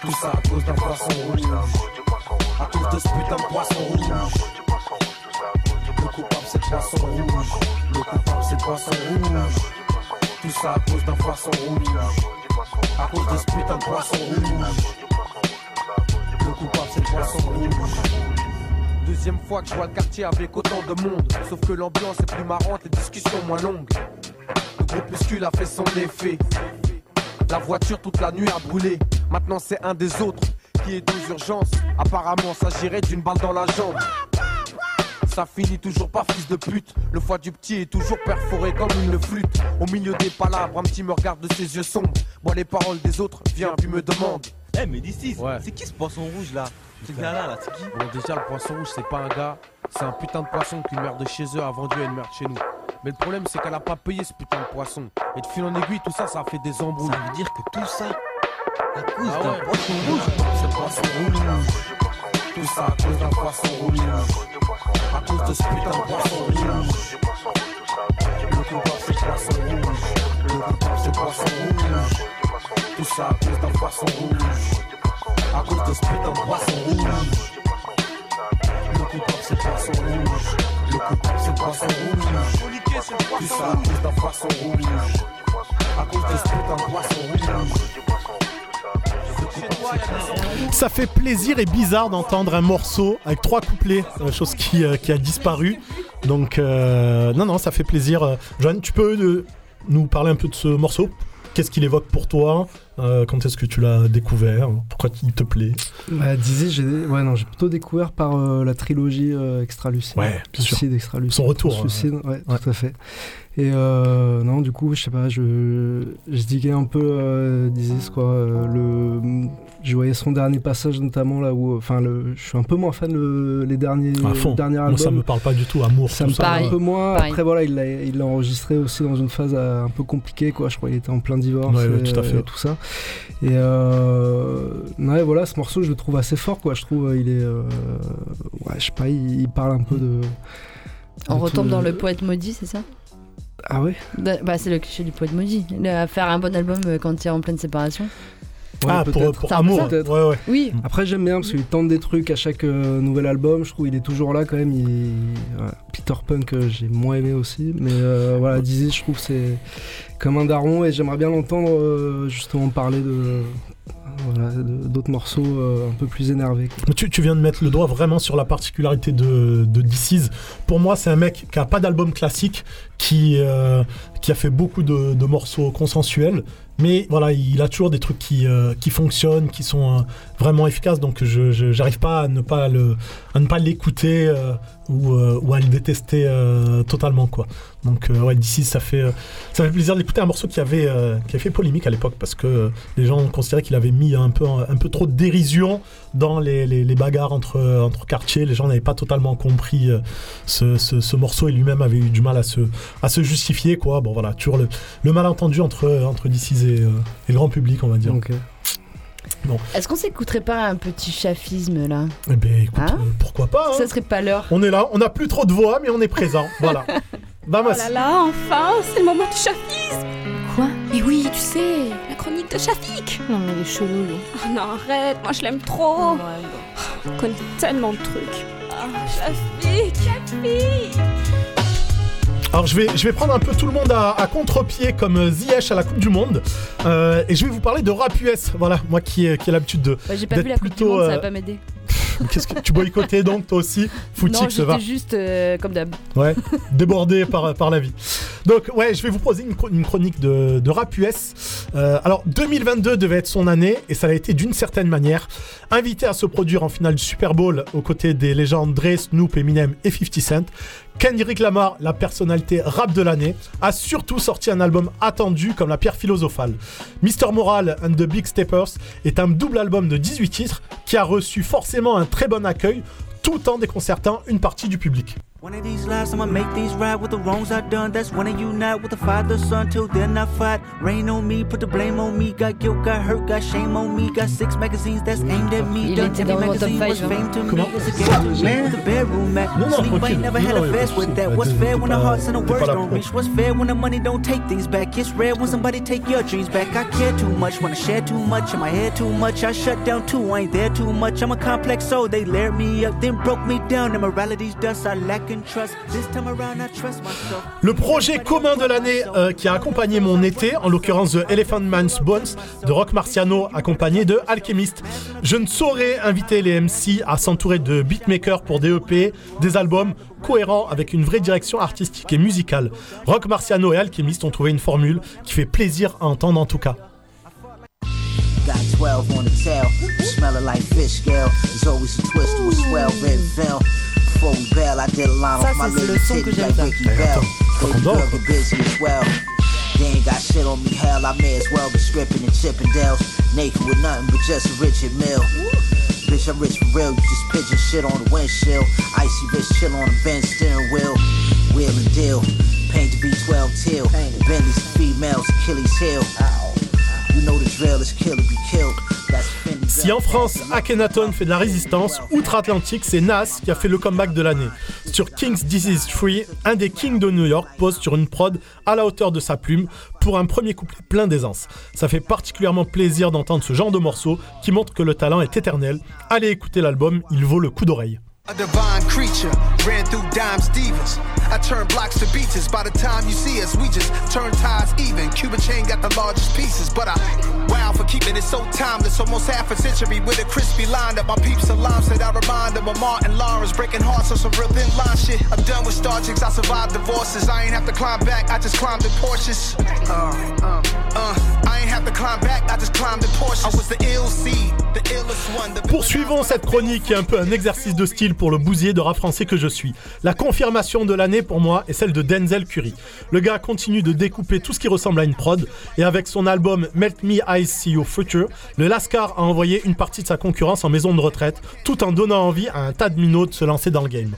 Tout ça à cause d'un poisson rouge. À cause de ce putain de poisson rouge. Le coupable c'est le poisson rouge. Le coupable c'est le poisson rouge. Tout ça à cause d'un poisson rouge. À cause de ce putain de poisson rouge. Le coupable c'est le poisson rouge. Deuxième fois que je vois le quartier avec autant de monde. Sauf que l'ambiance est plus marrante, les discussions moins longues. Le groupuscule a fait son effet. La voiture toute la nuit a brûlé. Maintenant c'est un des autres qui est aux urgences. Apparemment s'agirait d'une balle dans la jambe. Ça finit toujours pas fils de pute. Le foie du petit est toujours perforé comme une flûte. Au milieu des palabres, un petit me regarde de ses yeux sombres. Moi les paroles des autres, viens puis me demande. Eh mais d'ici, c'est qui ce poisson rouge là Ce gars-là, là, c'est qui Bon, déjà, le poisson rouge, c'est pas un gars. C'est un putain de poisson qu'une mère de chez eux a vendu à une mère de chez nous. Mais le problème, c'est qu'elle a pas payé ce putain de poisson. Et de fil en aiguille, tout ça, ça a fait des embrouilles. Ça veut dire que tout ça, à cause Ah d'un poisson rouge C'est poisson rouge. Tout ça à cause d'un poisson rouge. À cause de ce putain de poisson rouge. Le coupable, c'est poisson rouge. Le coupable, c'est poisson rouge. Tout ça à cause d'un poisson rouge. À cause de ce putain de poisson rouge. Le coupable, c'est poisson rouge. Le coupable, c'est poisson rouge. Tout ça à cause d'un poisson rouge. À cause de ce putain de poisson rouge. Ça fait plaisir et bizarre d'entendre un morceau avec trois couplets, euh, chose qui, euh, qui a disparu. Donc, euh, non, non, ça fait plaisir. Joanne, tu peux nous parler un peu de ce morceau? Qu'est-ce qu'il évoque pour toi Euh, Quand est-ce que tu l'as découvert Pourquoi il te plaît Bah, Dizzy, j'ai ouais, non, j'ai plutôt découvert par euh, la trilogie euh, Extra Lucide. Ouais, bien sûr. Suicide, Extra Lucide. Son retour, Pour Suicide, ouais, tout à fait. Et euh, non, du coup, je sais pas, je, je diguais un peu Dizzy, quoi. le, je voyais son dernier passage, notamment là où. Enfin, le, je suis un peu moins fan le, les derniers, À fond. le dernier Moi, album. ça me parle pas du tout. Amour, Ça me parle un peu moins. Pareil. Après, voilà, il l'a il l'a enregistré aussi dans une phase euh, un peu compliquée, quoi. Je crois qu'il était en plein divorce Ouais, ouais, et, tout à fait. et tout ça. Et euh, ouais, voilà, ce morceau, je le trouve assez fort, quoi. Je trouve euh, il est. euh, ouais, je sais pas, il, il parle un peu de. On de retombe dans le poète maudit, c'est ça? Ah ouais? De- Bah, c'est le cliché du poète maudit. Le- faire un bon album euh, quand il est en pleine séparation. Ah, pour- pour amour, ouais, ouais. Oui. Après, j'aime bien parce qu'il tente des trucs à chaque euh, nouvel album. Je trouve qu'il est toujours là quand même. Il... voilà. Peter Punk, euh, j'ai moins aimé aussi. Mais euh, voilà, Dizzy, je trouve que c'est comme un daron et j'aimerais bien l'entendre euh, justement parler de. voilà, d'autres morceaux euh, un peu plus énervés. Tu, tu viens de mettre le doigt vraiment sur la particularité de, de DC's. Pour moi, c'est un mec qui a pas d'album classique, qui, euh, qui a fait beaucoup de, de morceaux consensuels. Mais voilà, il a toujours des trucs qui, euh, qui fonctionnent, qui sont euh, vraiment efficace. Donc je j'arrive pas à ne pas le à ne pas l'écouter euh, ou, euh, ou à le détester euh, totalement quoi. Donc ouais d'ici ça fait ça fait plaisir d'écouter un morceau qui avait qui avait fait polémique à l'époque parce que les gens considéraient qu'il avait mis un peu un peu trop de dérision dans les, les, bagarres entre entre quartiers. Les gens n'avaient pas totalement compris ce, ce, ce morceau et lui-même avait eu du mal à se à se justifier quoi. Bon voilà toujours le, le malentendu entre entre DC's et le grand public on va dire. Bon. Est-ce qu'on s'écouterait pas un petit chafisme là Eh ben écoute, Hein euh, pourquoi pas hein. Ça serait pas l'heure. On est là, on n'a plus trop de voix, mais on est présent. *laughs* voilà. Vamos. Oh là là, enfin, c'est le moment du chafisme Quoi? Mais oui, tu sais, la chronique de Shafik Non mais il est chelou lui. Oh non, arrête, moi je l'aime trop On connaît tellement de trucs. Ah, Shafik, Shafik Alors je vais, je vais prendre un peu tout le monde à, à contre-pied comme euh, Ziyech à la Coupe du Monde. Euh, et je vais vous parler de rap US. Voilà, moi qui ai, qui ai l'habitude de. Ouais, J'ai pas vu la coupe du plutôt, monde, ça euh, va pas m'aider. *laughs* Qu'est-ce que tu boycottais donc toi aussi Footix, ça va juste euh, comme d'hab. Ouais, *laughs* débordé par, par la vie. Donc, ouais, je vais vous poser une, chro- une chronique de, de rap US. Euh, alors, 2022 devait être son année, et ça l'a été d'une certaine manière. Invité à se produire en finale du Super Bowl aux côtés des légendes Dre, Snoop, Eminem et 50 Cent, Kendrick Lamar, la personnalité rap de l'année, a surtout sorti un album attendu comme la pierre philosophale. Mr. Moral and the Big Steppers est un double album de 18 titres qui a reçu forcément un très bon accueil tout en déconcertant une partie du public. One of these lives, I'ma make these right with the wrongs I done. That's when I unite with the father, son. Till then, I fight. Rain on me, put the blame on me. Got guilt, got hurt, got shame on me. Got six magazines that's aimed at me. Done every dans mon top magazine was fame to me. Comment It's a game to me. With the bedroom at. Non, non, Sleep, I ain't never had non, a y a fast pas de with that. What's fair when the hearts and the t'es words don't reach? What's fair when the money don't take things back? It's rare when somebody take your dreams back. I care too much when I share too much. In my head too much. I shut down too. I ain't there too much. I'm a complex soul. They layered me up, then broke me down. Immorality's dust. I lack Le projet commun de l'année euh, qui a accompagné mon été, en l'occurrence The Elephant Man's Bones de Rock Marciano, accompagné de Alchemist. Je ne saurais inviter les MC à s'entourer de beatmakers pour des EP, des albums cohérents avec une vraie direction artistique et musicale. Rock Marciano et Alchemist ont trouvé une formule qui fait plaisir à entendre en tout cas. Got 12 on the tail, smelling like fish scale. There's always a twist to a swell red veil. Before we bail, I did a line Ça, off my c'est le lady son que titties j'aime like ça. Ricky Bell. attends, faut qu'on Baby dort, girl quoi. get busy as well. They ain't got shit on me, hell, I may as well be stripping in Chippendales. Naked with nothing but just a Richard Mill. Bitch, I'm rich for real, you just pigeon shit on the windshield. Icy wrist chill on the bend steering wheel. Wheel and deal, paint to be 12 teal. Bentley's for females, Achilles heel. You know the drill is kill or be killed. Si en France, Akhenaton fait de la résistance, outre-Atlantique, c'est Nas qui a fait le comeback de l'année. Sur King's Disease 3, un des kings de New York pose sur une prod à la hauteur de sa plume pour un premier couplet plein d'aisance. Ça fait particulièrement plaisir d'entendre ce genre de morceau qui montre que le talent est éternel. Allez écouter l'album, il vaut le coup d'oreille. A divine creature ran through dime Stevens. I turn blocks to beaches. By the time you see us, we just turn ties even. Cuban chain got the largest pieces, but I wow for keeping it so timeless. Almost half a century with a crispy line up. My peeps alarm said I remind them of Martin Lawrence breaking hearts on some real thin line shit. I'm done with star chicks. I survived divorces. I ain't have to climb back. I just climbed in Porsches. Uh, uh, uh. I ain't have to climb back. I just climbed in Porsches. I was the ill seed, the illest one. The Poursuivons cette chronique un peu un exercice de style pour le bousier de rap français que je suis. La confirmation de l'année pour moi est celle de Denzel Curry. Le gars continue de découper tout ce qui ressemble à une prod et avec son album Melt Me Eyes See Your Future, le Lascar a envoyé une partie de sa concurrence en maison de retraite tout en donnant envie à un tas de minots de se lancer dans le game.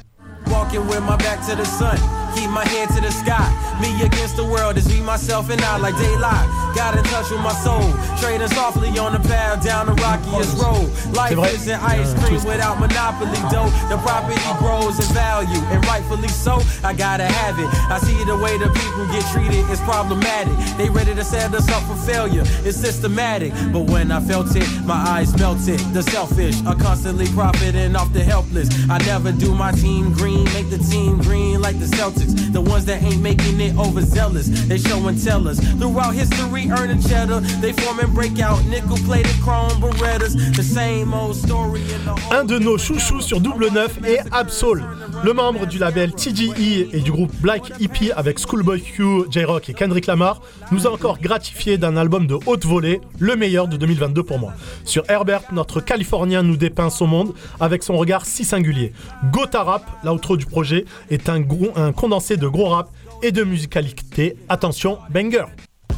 Walking with my back to the sun, keep my head to the sky. Me against the world is me, myself, and I like daylight. Got in touch with my soul, trading softly on the path down the rockiest road. Life isn't ice cream without monopoly dough. The property grows in value, and rightfully so. I gotta have it. I see the way the people get treated is problematic. They ready to set us up for failure. It's systematic, but when I felt it, my eyes melted. The selfish are constantly profiting off the helpless. I never do my team green make the team green like the Celtics. The ones that ain't making it overzealous, they show and tell us. Throughout history, earning cheddar, they form and break out nickel plated chrome Berettas. The same old story in the Un de nos chouchous sur double neuf est Absol. Le membre du label TGE et du groupe Black Hippie avec Schoolboy Q, J-Rock et Kendrick Lamar nous a encore gratifié d'un album de haute volée, le meilleur de 2022 pour moi. Sur Herbert, notre Californien nous dépeint son monde avec son regard si singulier. Gotha Rap, l'outro du projet, est un, gros- un condensé de gros rap et de musicalité. Attention, banger *laughs*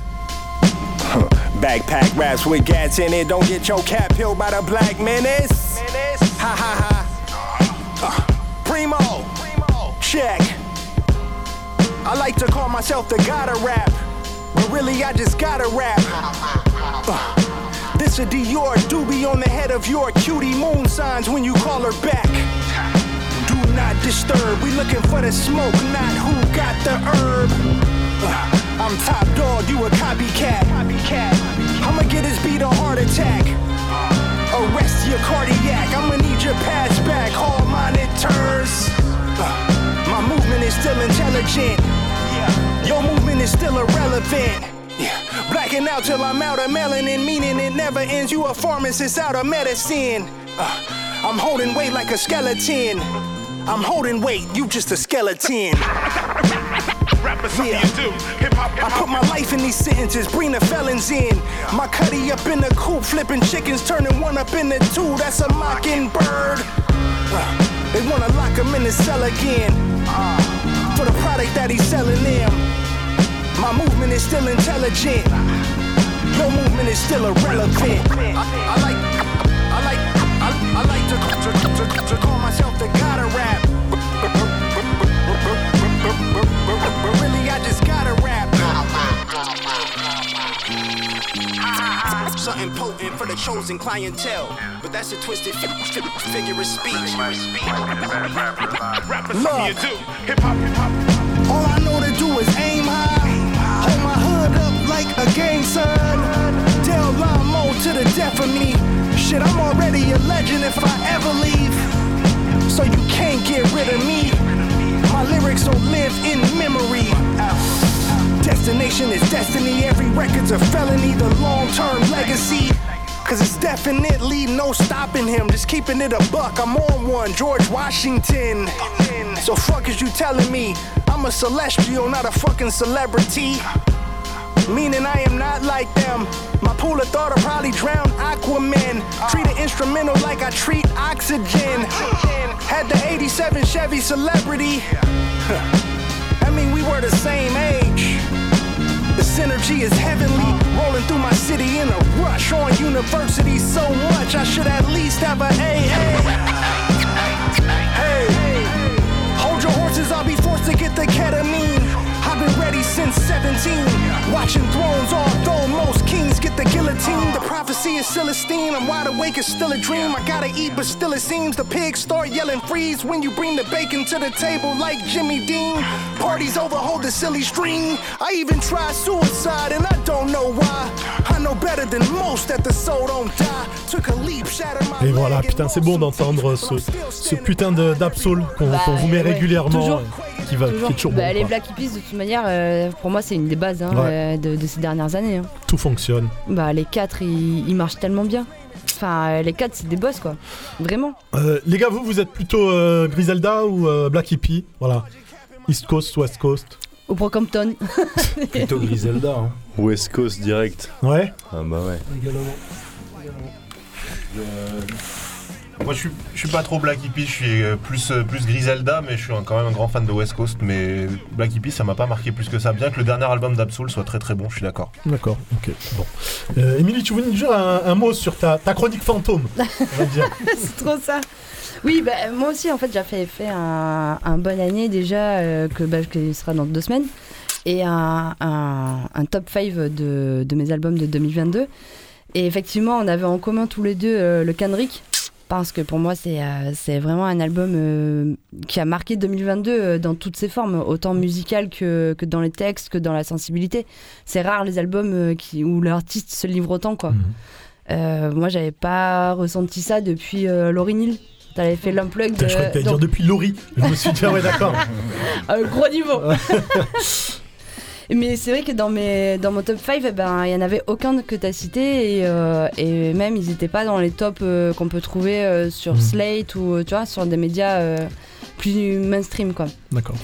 Backpack raps with gats in it. Don't get your cap peeled by the black menace. Ha ha ha. Uh, Primo. Check. I like to call myself the god of rap. But really, I just gotta rap. Uh, this a Dior doobie on the head of your cutie moon signs when you call her back. Not disturbed. We looking for the smoke, not who got the herb. I'm top dog, you a copycat. I'ma get this beat a heart attack. Arrest your cardiac. I'ma need your pads back. Hall monitors. My movement is still intelligent. Your movement is still irrelevant. Yeah. Blacking out till I'm out of melanin, meaning it never ends. You a pharmacist out of medicine. Uh, I'm holding weight like a skeleton. I'm holding weight, you just a skeleton. *laughs* Yeah. I put my life in these sentences, bring the felons in. My cutty up in the coop, flipping chickens, turning one up into two. That's a mockingbird. Uh, they wanna lock him in the cell again. Uh, for the product that he's selling them. My movement is still intelligent. Your movement is still irrelevant. I, I like, I like, I, like to, to, to, to call myself the god of rap. But really, I just gotta rap. Something potent for the chosen clientele. But that's a twisted fi- fi- figure of speech. All I know to do is aim high. Hold my hood up like a gang sign. Del Lamo to the death of me. Shit, I'm already a legend if I ever leave. So you can't get rid of me. My lyrics will live in memory. Destination is destiny. Every record's a felony. The long term legacy. Cause it's definitely no stopping him. Just keeping it a buck. I'm on one. George Washington. So fuck is you telling me? I'm a celestial, not a fucking celebrity. Meaning I am not like them. My pool of thought will probably drown Aquaman. Treat an instrumental like I treat oxygen. Had the 87 Chevy celebrity. *laughs* I mean, we were the same age. The synergy is heavenly. Rolling through my city in a rush on university so much. I should at least have a AA. Hey, hold your horses, I'll be forced to get the ketamine. I've been ready since 17. Watching thrones, although most kings get the guillotine. The prophecy is Celestine. I'm wide awake, it's still a dream. I gotta eat, but still it seems the pigs start yelling freeze when you bring the bacon to the table like Jimmy Dean. Parties overhold the silly string. I even try suicide and I don't know why. I know better than most that the soul don't die. Took a leap, shattered my Et voilà, putain, c'est bon d'entendre ce, ce putain d'Absoul qu'on Bah, qu'on vous met ouais, régulièrement, toujours. euh, qui, va, qui est toujours Bah, bon. les quoi. Black Hippies, de toute manière, euh, pour moi, c'est une des bases hein, Ouais. euh, de, de ces dernières années. hein. Tout fonctionne. Bah, les quatre, ils, ils marchent tellement bien. Enfin, les quatre, c'est des boss, quoi. Vraiment. Euh, les gars, vous, vous êtes plutôt euh, Griselda ou euh, Black Hippie? Voilà. East Coast, West Coast? Au Brockhampton. *laughs* Plutôt Griselda. Hein. West Coast direct. Ouais. Ah bah ouais. Moi, je suis, je suis pas trop Black Hippie, je suis euh, plus, euh, plus Griselda, mais je suis un- quand même un grand fan de West Coast. Mais Black Hippie, ça m'a pas marqué plus que ça. Bien que le dernier album d'Absoul soit très très bon, je suis d'accord. D'accord, ok. Bon. Euh, Émilie, tu voulais nous dire un, un mot sur ta, ta chronique fantôme *laughs* c'est trop ça. Oui, bah, moi aussi, en fait, j'ai fait, fait un, un bonne année déjà, euh, que, bah, qui sera dans deux semaines, et un, un- un top 5 de, de mes albums de 2022. Et effectivement, on avait en commun tous les deux euh, le Kendrick, parce que pour moi, c'est euh, c'est vraiment un album euh, qui a marqué 2022 euh, dans toutes ses formes, autant musicales que, que dans les textes, que dans la sensibilité. C'est rare les albums qui, où l'artiste se livre autant, quoi. Euh, moi, j'avais pas ressenti ça depuis Lauryn Hill, T'avais fait l'unplug je croyais que t'allais dire donc- depuis Laurie. Je me suis dit, ah ouais, d'accord. *laughs* Gros niveau. *laughs* Mais c'est vrai que dans, mes, dans mon top 5, eh ben, il n'y en avait aucun que tu as cité et, euh, et même ils n'étaient pas dans les tops euh, qu'on peut trouver euh, sur Mhm. Slate ou tu vois, sur des médias plus mainstream. Quoi. D'accord.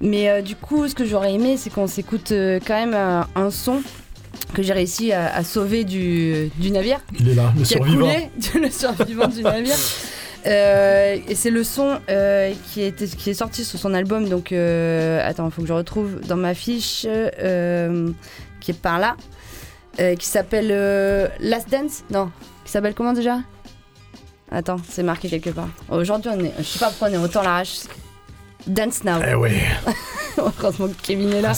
Mais du coup, ce que j'aurais aimé, c'est qu'on s'écoute quand même un, un son que j'ai réussi à, à sauver du, du navire. Il est là, le qui a survivant. coulé, le survivant du navire. *laughs* Euh, et c'est le son euh, qui, était, qui est sorti sur son album. Donc, euh, attends, il faut que je retrouve dans ma fiche qui est par là, qui s'appelle Last Dance. Non, qui s'appelle comment déjà? Attends, c'est marqué quelque part. Aujourd'hui, on est, je sais pas pourquoi on est autant à l'arrache. Dance Now. Eh ouais. *laughs* Heureusement que Kevin est là.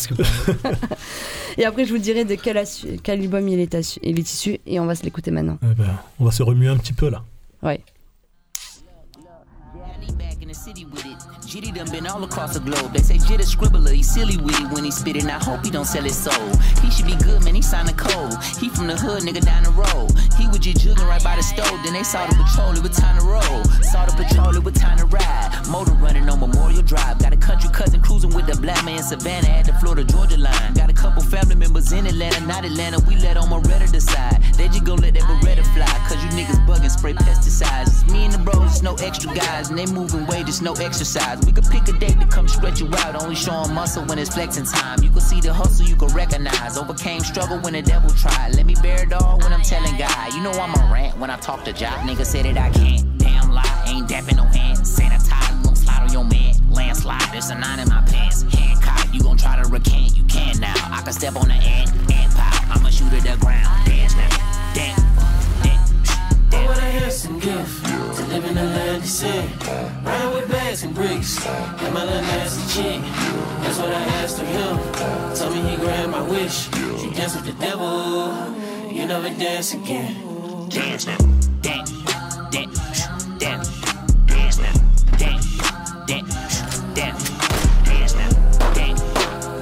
*laughs* et après, je vous dirai de quel, album il est, il est issu et on va se l'écouter maintenant. Eh ben, on va se remuer un petit peu là. Ouais. the city Jitty done been all across the globe. They say Jit a scribbler, he silly with it when he spit it. I hope he don't sell his soul. He should be good, man, he signed a code. He from the hood, nigga down the road. He was just jugging right by the stove. Then they saw the patrol, it was time to roll. Saw the patrol, it was time to ride. Motor running on Memorial Drive. Got a country cousin cruising with the black man Savannah at the Florida Georgia line. Got a couple family members in Atlanta, not Atlanta. We let on Moretta decide. They just gon' let that Beretta fly. Cause you niggas bugging, spray pesticides. It's me and the bros, it's no extra guys. And they moving weight, it's no exercise. We could pick a date to come stretch you out. Only showing muscle when it's flexing time. You can see the hustle, you can recognize. Overcame struggle when the devil tried. Let me bear it all when I'm telling God. You know I'm a rant when I talk to Jock. Nigga said that I can't. Damn lie, ain't dapping no hand. Sanitize, gon' slide on your man. Landslide, there's a nine in my pants. Hancock, you gon' try to recant. You can now. I can step on the ant, ant pile. I'ma shoot at the ground. Dance now. Dance. What a handsome gift to live in the land of sin. Riding with bags and bricks, and my little nasty chick. That's what I asked of him. Told me he grant my wish. You dance with the devil, you never dance again. Dance now. Dance. Dance. Dance. Dance now. Dance. Dance. Dance. Dance now. Dance.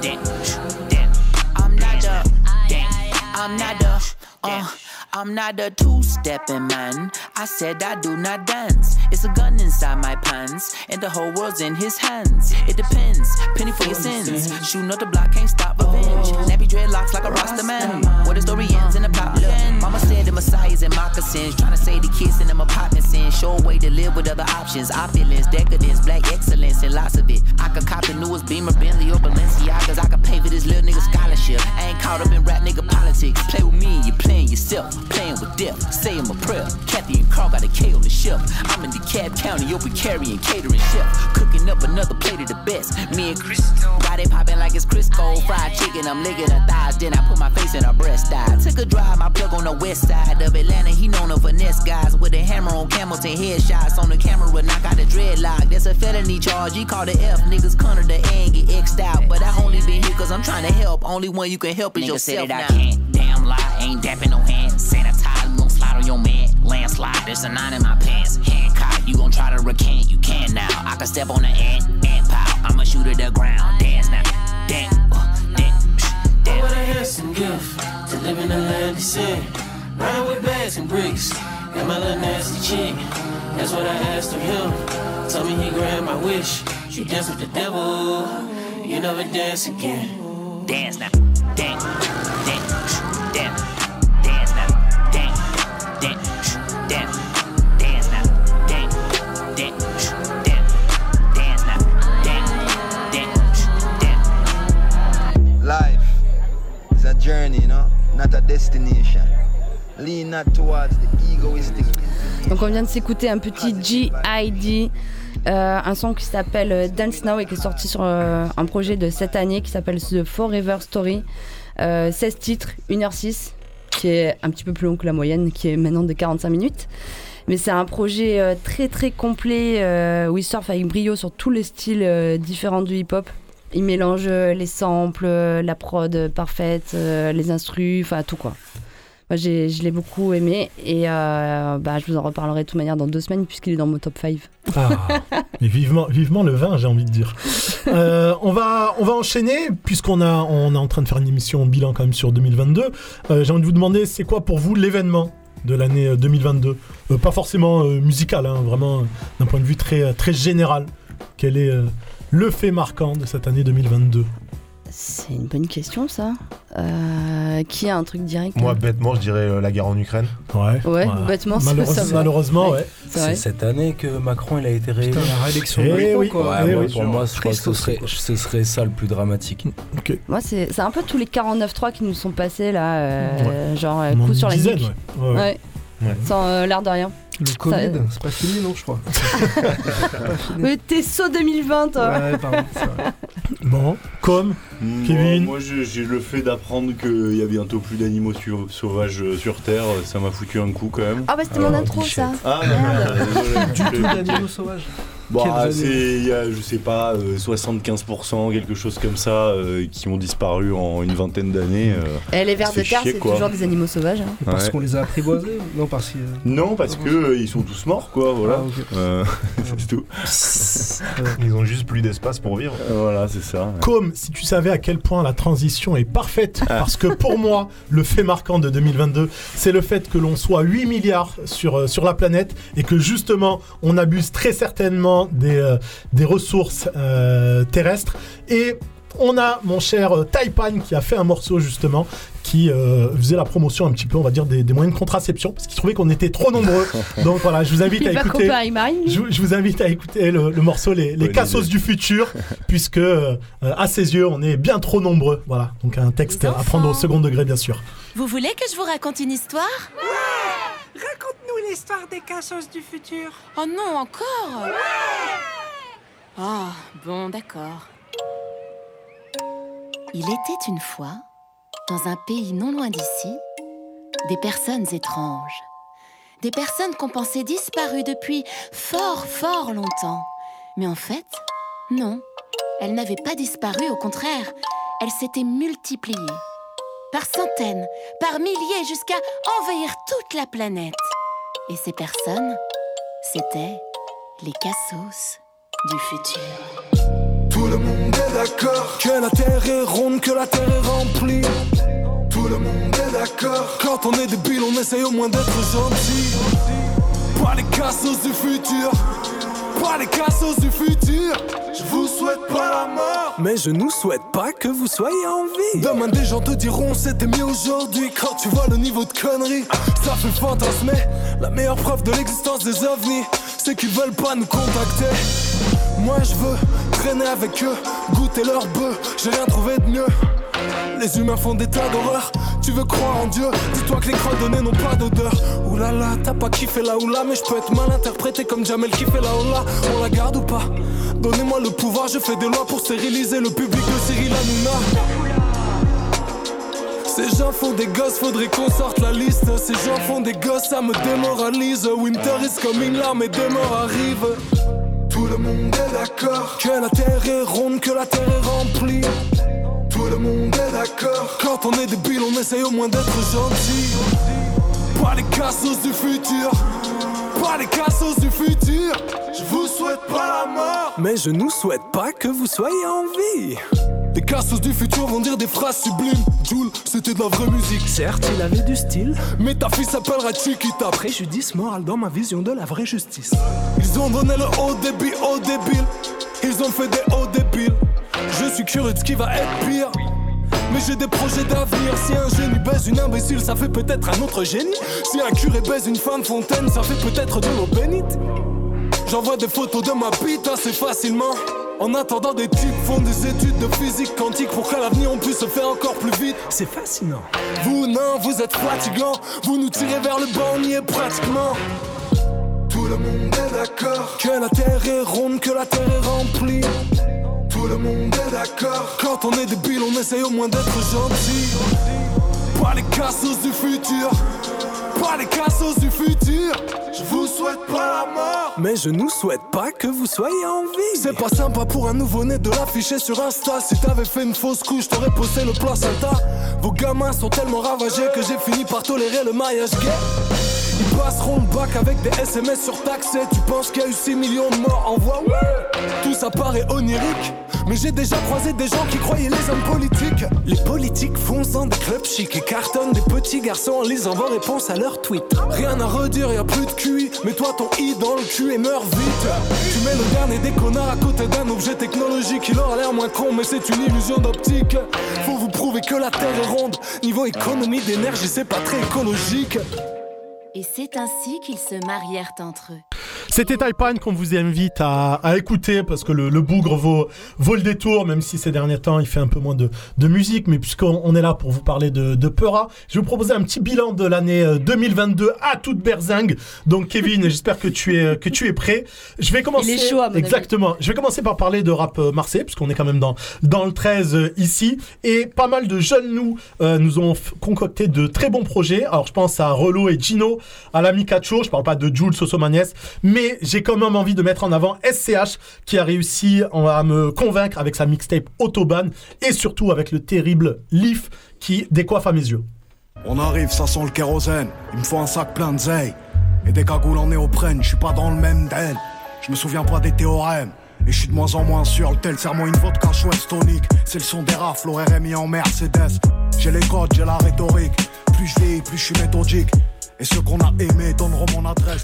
Dance. Dance. I'm not the. Dance. I'm not the. Uh, I'm not a two-stepping man. I said I do not dance. It's a gun inside my pants, and the whole world's in his hands. It depends. Penny for your sins. Shooting up the block, can't stop revenge. Nappy dreadlocks like a Rasta man. Where the story ends in the plot ends. Mama said the Messiah's in moccasins, trying to say the kids in them apartments in. Show a way to live with other options. Opulence, decadence, black excellence, and lots of it. I could cop the newest Beamer, Bentley, or Balenciagas. I could pay for this little nigga scholarship. I ain't caught up in rap nigga politics. Play with me, you playing with death, saying my prayer. Kathy and Carl got a K on the shelf. I'm in DeKalb County, you'll be carrying catering chef. Cooking up another plate of the best. Me and Chris got it popping like it's Crisco. Fried chicken, I'm licking her thighs. Then I put my face in her breast. I took a drive, my plug on the west side of Atlanta. He known her finesse guys with a hammer on Hamilton headshots on the camera. Knock out the dreadlock. That's a felony charge. He called the F. Niggas corner the A and get X'd out. But I only been here cause I'm trying to help. Only one you can help is Nigga yourself. said that now. I can't. Damn lie, ain't dapping no hand. Sanitize, gon' slide on your man. Landslide, there's a nine in my pants. Hancock, you gon' try to recant. You can now. I can step on the ant, ant pile. I'ma shoot at the ground. Dance now. Dance. uh, dance. Oh, what a handsome gift to live in the land of sin. Riding with bags and bricks, and my little nasty chick. That's what I asked of him. Tell me he grant my wish. You dance with the devil, you never dance again. Dance now. Dance. Dance. Life is a journey, you know, not a destination. Lean not towards the egoistic. Donc on vient de s'écouter un petit G.I.D. euh, un son qui s'appelle euh, Dance Now et qui est sorti sur euh, un projet de cette année qui s'appelle The Forever Story. Euh, 16 titres, 1h06, qui est un petit peu plus long que la moyenne, qui est maintenant de 45 minutes. Mais c'est un projet euh, très très complet euh, où il surfe avec brio sur tous les styles euh, différents du hip-hop. Il mélange euh, les samples, euh, la prod parfaite, euh, les instrus, enfin tout quoi. Moi, j'ai- je l'ai beaucoup aimé et euh, bah, je vous en reparlerai de toute manière dans deux semaines puisqu'il est dans mon top 5. Ah, mais vivement, vivement le vin, j'ai envie de dire. *laughs* Euh, on, va, on va enchaîner, puisqu'on a, on est en train de faire une émission bilan quand même sur 2022. Euh, j'ai envie de vous demander, c'est quoi pour vous l'événement de l'année euh, 2022 Euh, Pas forcément musical, hein, vraiment d'un point de vue très, très général. Quel est le fait marquant de cette année 2022 C'est une bonne question, ça. Euh, qui a un truc direct Moi, bêtement, je dirais euh, la guerre en Ukraine. Ouais. Ouais, bêtement, ça- Malheureuse- ça malheureusement, ouais. C'est cette année que Macron il a été réélu. La réélection Eh oui, quoi. Ouais, eh moi, oui. pour moi, je crois que ce serait, ce serait ça le plus dramatique. Moi, c'est c'est un peu tous les 49.3 qui nous sont passés là, euh, genre euh, coup sur la dizaine, ouais. Ouais, ouais. Ouais. Sans euh, l'air de rien. Le Covid, c'est pas fini, non, je crois. Mais t'es saut 2020, toi. Ouais, pardon, c'est vrai. Bon, comme Kevin Moi, j'ai j'ai le fait d'apprendre qu'il y a bientôt plus d'animaux sauvages euh, sur Terre. Ça m'a foutu un coup quand même. Ah bah c'était mon intro, ça. Ah. Du tout d'animaux sauvages. Ah, c'est, il y a, je sais pas, euh, 75%, quelque chose comme ça, euh, qui ont disparu en une vingtaine d'années. euh. Et les vers de terre, c'est toujours des animaux sauvages. hein. Parce Ouais. qu'on les a apprivoisés Non, parce que. Non, parce que euh, ils sont tous morts, quoi, voilà. Ah, ok. Euh, *laughs* c'est tout. *laughs* Ils ont juste plus d'espace pour vivre. Voilà, c'est ça. ouais. Comme si tu savais à quel point la transition est parfaite, parce que pour moi, le fait marquant de 2022, c'est le fait que l'on soit 8 milliards sur, euh, sur la planète et que justement, on abuse très certainement des, euh, des ressources euh, terrestres. Et on a mon cher Taipan qui a fait un morceau justement qui euh, faisait la promotion un petit peu, on va dire, des, des moyens de contraception, parce qu'il trouvait qu'on était trop nombreux. *laughs* Donc voilà, je vous invite à écouter. Je, je vous invite à écouter le, le morceau Les, Cassos idée. du futur, *laughs* puisque euh, à ses yeux, on est bien trop nombreux. Voilà, donc un texte à prendre au second degré, bien sûr. Vous voulez que je vous raconte une histoire? Raconte-nous l'histoire des cassos du futur. Oh non, encore Oh, bon, d'accord. Il était une fois, dans un pays non loin d'ici, des personnes étranges. Des personnes qu'on pensait disparues depuis fort, fort longtemps. Mais en fait, non. Elles n'avaient pas disparu, au contraire. Elles s'étaient multipliées. Par centaines, par milliers, jusqu'à envahir toute la planète. Et ces personnes, c'était les cassos du futur. D'accord que la terre est ronde, que la terre est remplie. Tout le monde est d'accord. Quand on est débile, on essaye au moins d'être gentil. Pas les cassos du futur. Pas les cassos du futur. Je vous souhaite pas la mort. Mais je nous souhaite pas que vous soyez en vie. Demain, des gens te diront c'était mieux aujourd'hui. Quand tu vois le niveau de conneries, ça fait fantasmer. La meilleure preuve de l'existence des ovnis, c'est qu'ils veulent pas nous contacter. Moi je veux traîner avec eux, goûter leur bœuf, j'ai rien trouvé de mieux. Les humains font des tas d'horreurs, tu veux croire en Dieu, dis-toi que les croix données n'ont pas d'odeur. Oulala, t'as pas kiffé la oula, mais je peux être mal interprété comme Jamel qui fait la oula. On la garde ou pas? Donnez-moi le pouvoir, je fais des lois pour stériliser le public de Cyril Hanouna. Ces gens font des gosses, faudrait qu'on sorte la liste. Ces gens font des gosses, ça me démoralise. Winter is coming, l'armée de mort arrive. Tout le monde est d'accord que la terre est ronde, que la terre est remplie. Tout le monde est d'accord. Quand on est débile, on essaye au moins d'être gentil. Pas les cassos du futur. Pas les cassos du futur. Je vous souhaite pas la mort. Mais je nous souhaite pas que vous soyez en vie. Les cassos du futur vont dire des phrases sublimes. Jules, c'était de la vraie musique. Certes, il avait du style. Mais ta fille s'appellera Chiquita. Préjudice moral dans ma vision de la vraie justice. Ils ont donné le haut débit au débile. Ils ont fait des hauts débiles. Je suis curieux de ce qui va être pire. Mais j'ai des projets d'avenir. Si un génie baise une imbécile, ça fait peut-être un autre génie. Si un curé baise une femme fontaine, ça fait peut-être de l'eau bénite. J'envoie des photos de ma bite assez facilement. En attendant, des types font des études de physique quantique pour qu'à l'avenir on puisse se faire encore plus vite. C'est fascinant. Vous, non, vous êtes fatigants. Vous nous tirez vers le bas, on y est pratiquement. Tout le monde est d'accord que la terre est ronde, que la terre est remplie. Tout le monde est d'accord. Quand on est débile, on essaye au moins d'être gentil. Pas les cassos du futur. Pas les cassos du futur. Je vous souhaite pas la mort. Mais je nous souhaite pas que vous soyez en vie. C'est pas sympa pour un nouveau-né de l'afficher sur Insta. Si t'avais fait une fausse couche, t'aurais posté le placenta. Vos gamins sont tellement ravagés que j'ai fini par tolérer le mariage gay. Passeront le bac avec des SMS sur taxé. Tu penses qu'il y a eu 6 millions de morts en voie. Tous ça paraît onirique. Mais j'ai déjà croisé des gens qui croyaient les hommes politiques. Les politiques foncent dans des clubs chics et cartonnent des petits garçons en lisant vos réponses à leurs tweets. Rien à redire, y a plus de QI. Mets-toi ton i dans le cul et meurs vite. Tu mets le dernier des connards à côté d'un objet technologique. Il aura l'air moins con, mais c'est une illusion d'optique. Faut vous prouver que la terre est ronde. Niveau économie d'énergie, c'est pas très écologique. Et c'est ainsi qu'ils se marièrent entre eux. C'était Taipane qu'on vous invite à, à écouter parce que le, le bougre vaut, vaut le détour, même si ces derniers temps il fait un peu moins de, de musique. Mais puisqu'on on est là pour vous parler de, de Peura, je vais vous proposer un petit bilan de l'année euh, 2022 à toute berzingue. Donc Kevin, *laughs* j'espère que tu es que tu es prêt. Je vais commencer. Il est chaud, à mon avis. Exactement. Je vais commencer par parler de rap euh, marseillais puisqu'on est quand même dans dans le 13 euh, ici et pas mal de jeunes nous euh, nous ont concocté de très bons projets. Alors je pense à Relo et Gino, à l'ami Cacho. Je parle pas de Jules Sosomanes, mais j'ai quand même envie de mettre en avant SCH qui a réussi à me convaincre avec sa mixtape Autobahn et surtout avec le terrible Leaf qui décoiffe à mes yeux. On arrive, ça sent le kérosène. Il me faut un sac plein de zeille. Et des cagoules en néoprène, je suis pas dans le même den. Je me souviens pas des théorèmes. Et je suis de moins en moins sûr, le tel serment une vodka chouette tonique. C'est le son des rafles, au RMI en Mercedes. J'ai les codes, j'ai la rhétorique. Plus je plus je suis méthodique.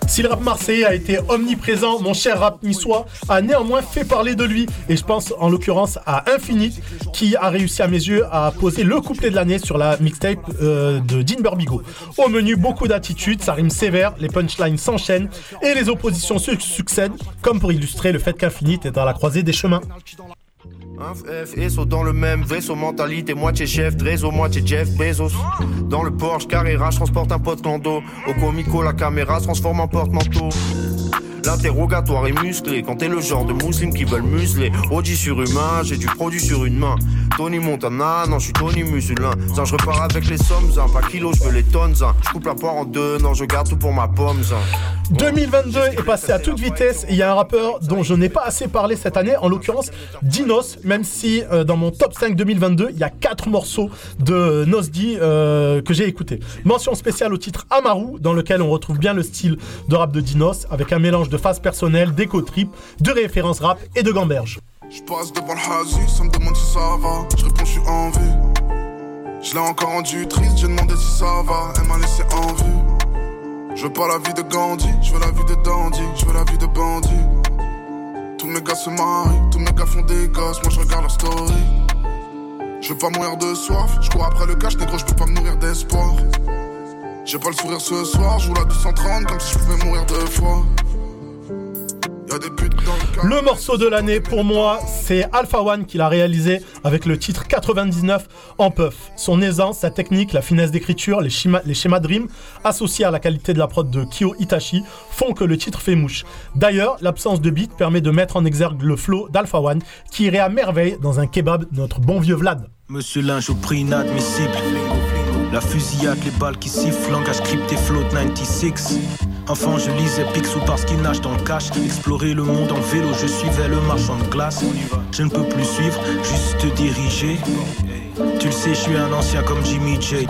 Si le rap marseillais a été omniprésent, mon cher rap niçois a néanmoins fait parler de lui. Et je pense en l'occurrence à Infinite, qui a réussi à mes yeux à poser le couplet de l'année sur la mixtape euh, de Dean Burbigo. Au menu, beaucoup d'attitudes, ça rime sévère, les punchlines s'enchaînent et les oppositions se succèdent, comme pour illustrer le fait qu'Infinite est à la croisée des chemins. Un F et dans le même vaisseau, mentalité moitié chef, réseau moitié Jeff Bezos. Dans le Porsche Carrera, je transporte un pote clando. Au comico, la caméra se transforme en porte-manteau. L'interrogatoire est musclé quand t'es le genre de musulman qui veulent museler. Audi surhumain, j'ai du produit sur une main. Tony Montana, non, je suis Tony Musulin. Je repars avec les sommes, zin, pas kilos, je veux les tonnes. Zin. Je coupe la poire en deux, non, je garde tout pour ma pomme. Zin. 2022 est passé à toute vitesse il y a un rappeur dont je n'ai pas assez parlé cette année, en l'occurrence Dinos, même si euh, dans mon top 5 2022, il y a 4 morceaux de Nosdi euh, que j'ai écoutés. Mention spéciale au titre Amaru, dans lequel on retrouve bien le style de rap de Dinos, avec un mélange de phase personnelle, d'éco trip, de références rap et de gamberge. Je passe devant le hazy, ça me demande si ça va. Je réponds, je suis en vue. Je l'ai encore rendu triste, j'ai demandé si ça va. Elle m'a laissé en vue. Je veux pas la vie de Gandhi, je veux la vie de Dandy, je veux la vie de bandit. Tous mes gars se marient, tous mes gars font des gosses, moi je regarde leur story. Je veux pas mourir de soif, je cours après le cash, négro, je peux pas me nourrir d'espoir. J'ai pas le sourire ce soir, je joue la 230 comme si je pouvais mourir deux fois. Le morceau de l'année pour moi, c'est Alpha One qui l'a réalisé avec le titre 99 en puff. Son aisance, sa technique, la finesse d'écriture, les, schémas- de associés à la qualité de la prod de Kyo Itachi font que le titre fait mouche. D'ailleurs, l'absence de beat permet de mettre en exergue le flow d'Alpha One qui irait à merveille dans un kebab notre bon vieux Vlad. Monsieur Lynch au prix inadmissible. La fusillade, les balles qui sifflent, langage crypté, float 96. Enfant, je lisais Picsou parce qu'il nage dans le cash. Explorer le monde en vélo, je suivais le marchand de glace. Je ne peux plus suivre, juste diriger. Tu le sais, je suis un ancien comme Jimmy J.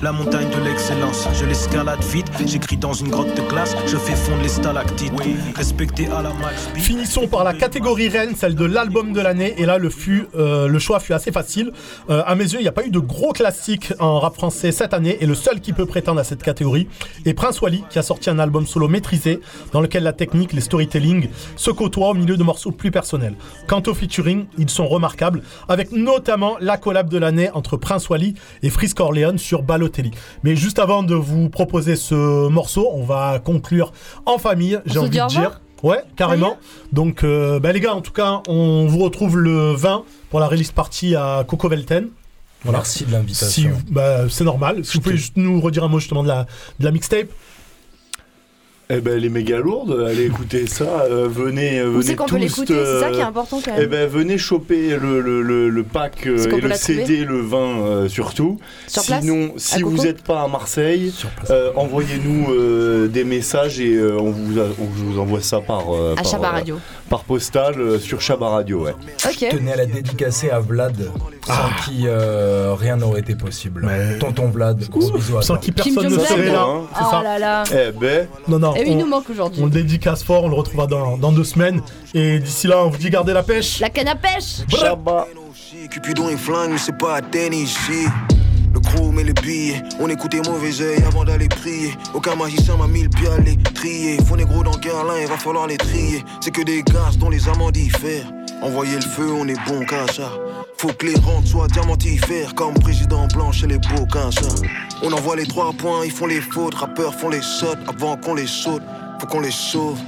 La montagne de l'excellence, je l'escalade vite. J'écris dans une grotte de glace, je fais fondre les stalactites. Respecté à la max. Finissons par la catégorie reine, celle de l'album de l'année. Et là, le, fut, euh, le choix fut assez facile. Euh, à mes yeux, il n'y a pas eu de gros classiques en rap français cette année. Et le seul qui peut prétendre à cette catégorie est Prince Wally, qui a sorti un album solo maîtrisé, dans lequel la technique, les storytelling se côtoient au milieu de morceaux plus personnels. Quant au featuring, ils sont remarquables, avec notamment la collab de l'année entre Prince Wally et Frisk Orleans sur Balotelli. Mais juste avant de vous proposer ce morceau, on va conclure en famille, j'ai envie dit de dire. Ouais, carrément. Donc, euh, bah, les gars, en tout cas, on vous retrouve le 20 pour la release party à Coco Velten. Merci de l'invitation. Si- bah, c'est normal. Si vous pouvez juste nous redire un mot justement de la, de la mixtape. Eh ben, elle est méga lourde, allez écouter ça, euh, venez, euh, venez c'est qu'on tous. peut l'écouter C'est ça qui est euh, important quand Eh même. ben, venez choper le, le, le, le pack euh, et le CD, le vin euh, surtout. Sur Sinon, si vous n'êtes pas à Marseille, euh, envoyez-nous euh, des messages et euh, on, vous a- on vous envoie ça par, euh, À par, Chabat euh, Radio. Par postale euh, sur Shabba Radio, ouais. Ok. Je tenais à la dédicacer à Vlad, sans qui euh, rien n'aurait été possible. Tonton Vlad, gros bisous à Sans qui personne ne serait là. C'est Oh ça. là là. Eh ben. Non, non. Et il on- nous manque aujourd'hui. On le dédicace fort, on le retrouvera dans, dans deux semaines. Et d'ici là, on vous dit gardez la pêche. La canne à pêche Shabba. Cupidon et flingue, mais c'est pas Athènes ici. Le crew met les billets, on écoutait mauvais oeil avant d'aller prier. Aucun magicien m'a mis le pied à les trier. Faut négro dans Guerlain, il va falloir les trier. C'est que des gaz dont les amants diffèrent. Envoyer le feu, on est bon ça. Faut que les rentes soient diamantifères, comme président blanc chez les beaux ça. On envoie les trois points, ils font les fautes. Rappeurs font les sautes avant qu'on les saute. Faut qu'on les sauve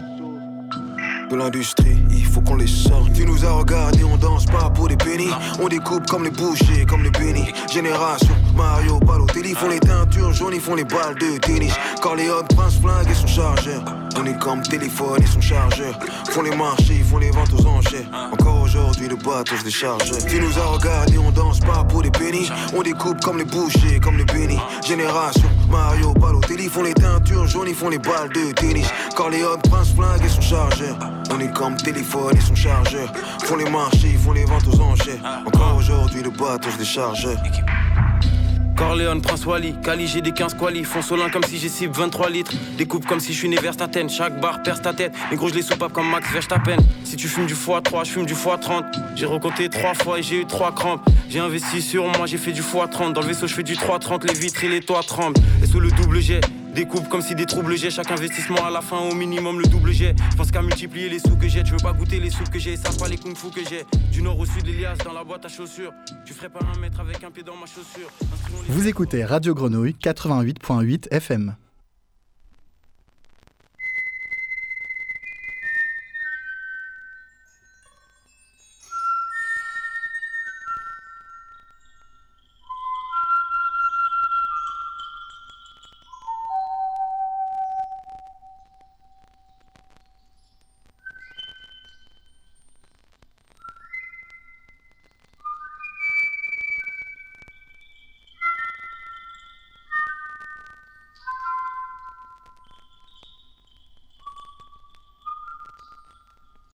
de l'industrie, il faut qu'on les sorte. Tu nous as regardé, on danse pas pour des pennies. On découpe comme les bouchers, comme les bénis. Génération, Mario, Balotelli, font les teintures jaunes, ils font les balles de tennis. Corleone, Prince Flingue et son chargeur. On est comme téléphone et son chargeur. Font les marchés, ils font les ventes aux enchères. Encore aujourd'hui, le bateau se décharge. Tu nous as regardé, on danse pas pour des pennies. On découpe comme les bouchers, comme les bénis. Génération, Mario, Balotelli, font les teintures jaunes, ils font les balles de tennis. Corleone, Prince Flingue et son chargeur. On est comme téléphone et son chargeur. Font les marchés, ils font les ventes aux enchères. Encore aujourd'hui, le bateau se décharge. Corleone, Prince Wally, Cali, j'ai des 15 quali. Fonsolin comme si j'ai cible 23 litres. Découpe comme si je suis né vers ta tête. Chaque barre perce ta tête. Les gros, je les soupape comme Max Verstappen. Si tu fumes du x3, je fume du x30. J'ai recompté 3 fois et j'ai eu 3 crampes. J'ai investi sur moi, j'ai fait du x30. Dans le vaisseau, je fais du 330. Les vitres et les toits tremblent. Et sous le double jet. Découpe comme si des troubles j'ai chaque investissement à la fin au minimum le double jet. Je pense qu'à multiplier les sous que j'ai, tu veux pas goûter les sous que j'ai, ça pas les kung fu que j'ai. Du nord au sud, l'Elias dans la boîte à chaussures. Tu ferais pas un mètre avec un pied dans ma chaussure. Vous écoutez Radio Grenouille 88.8 FM.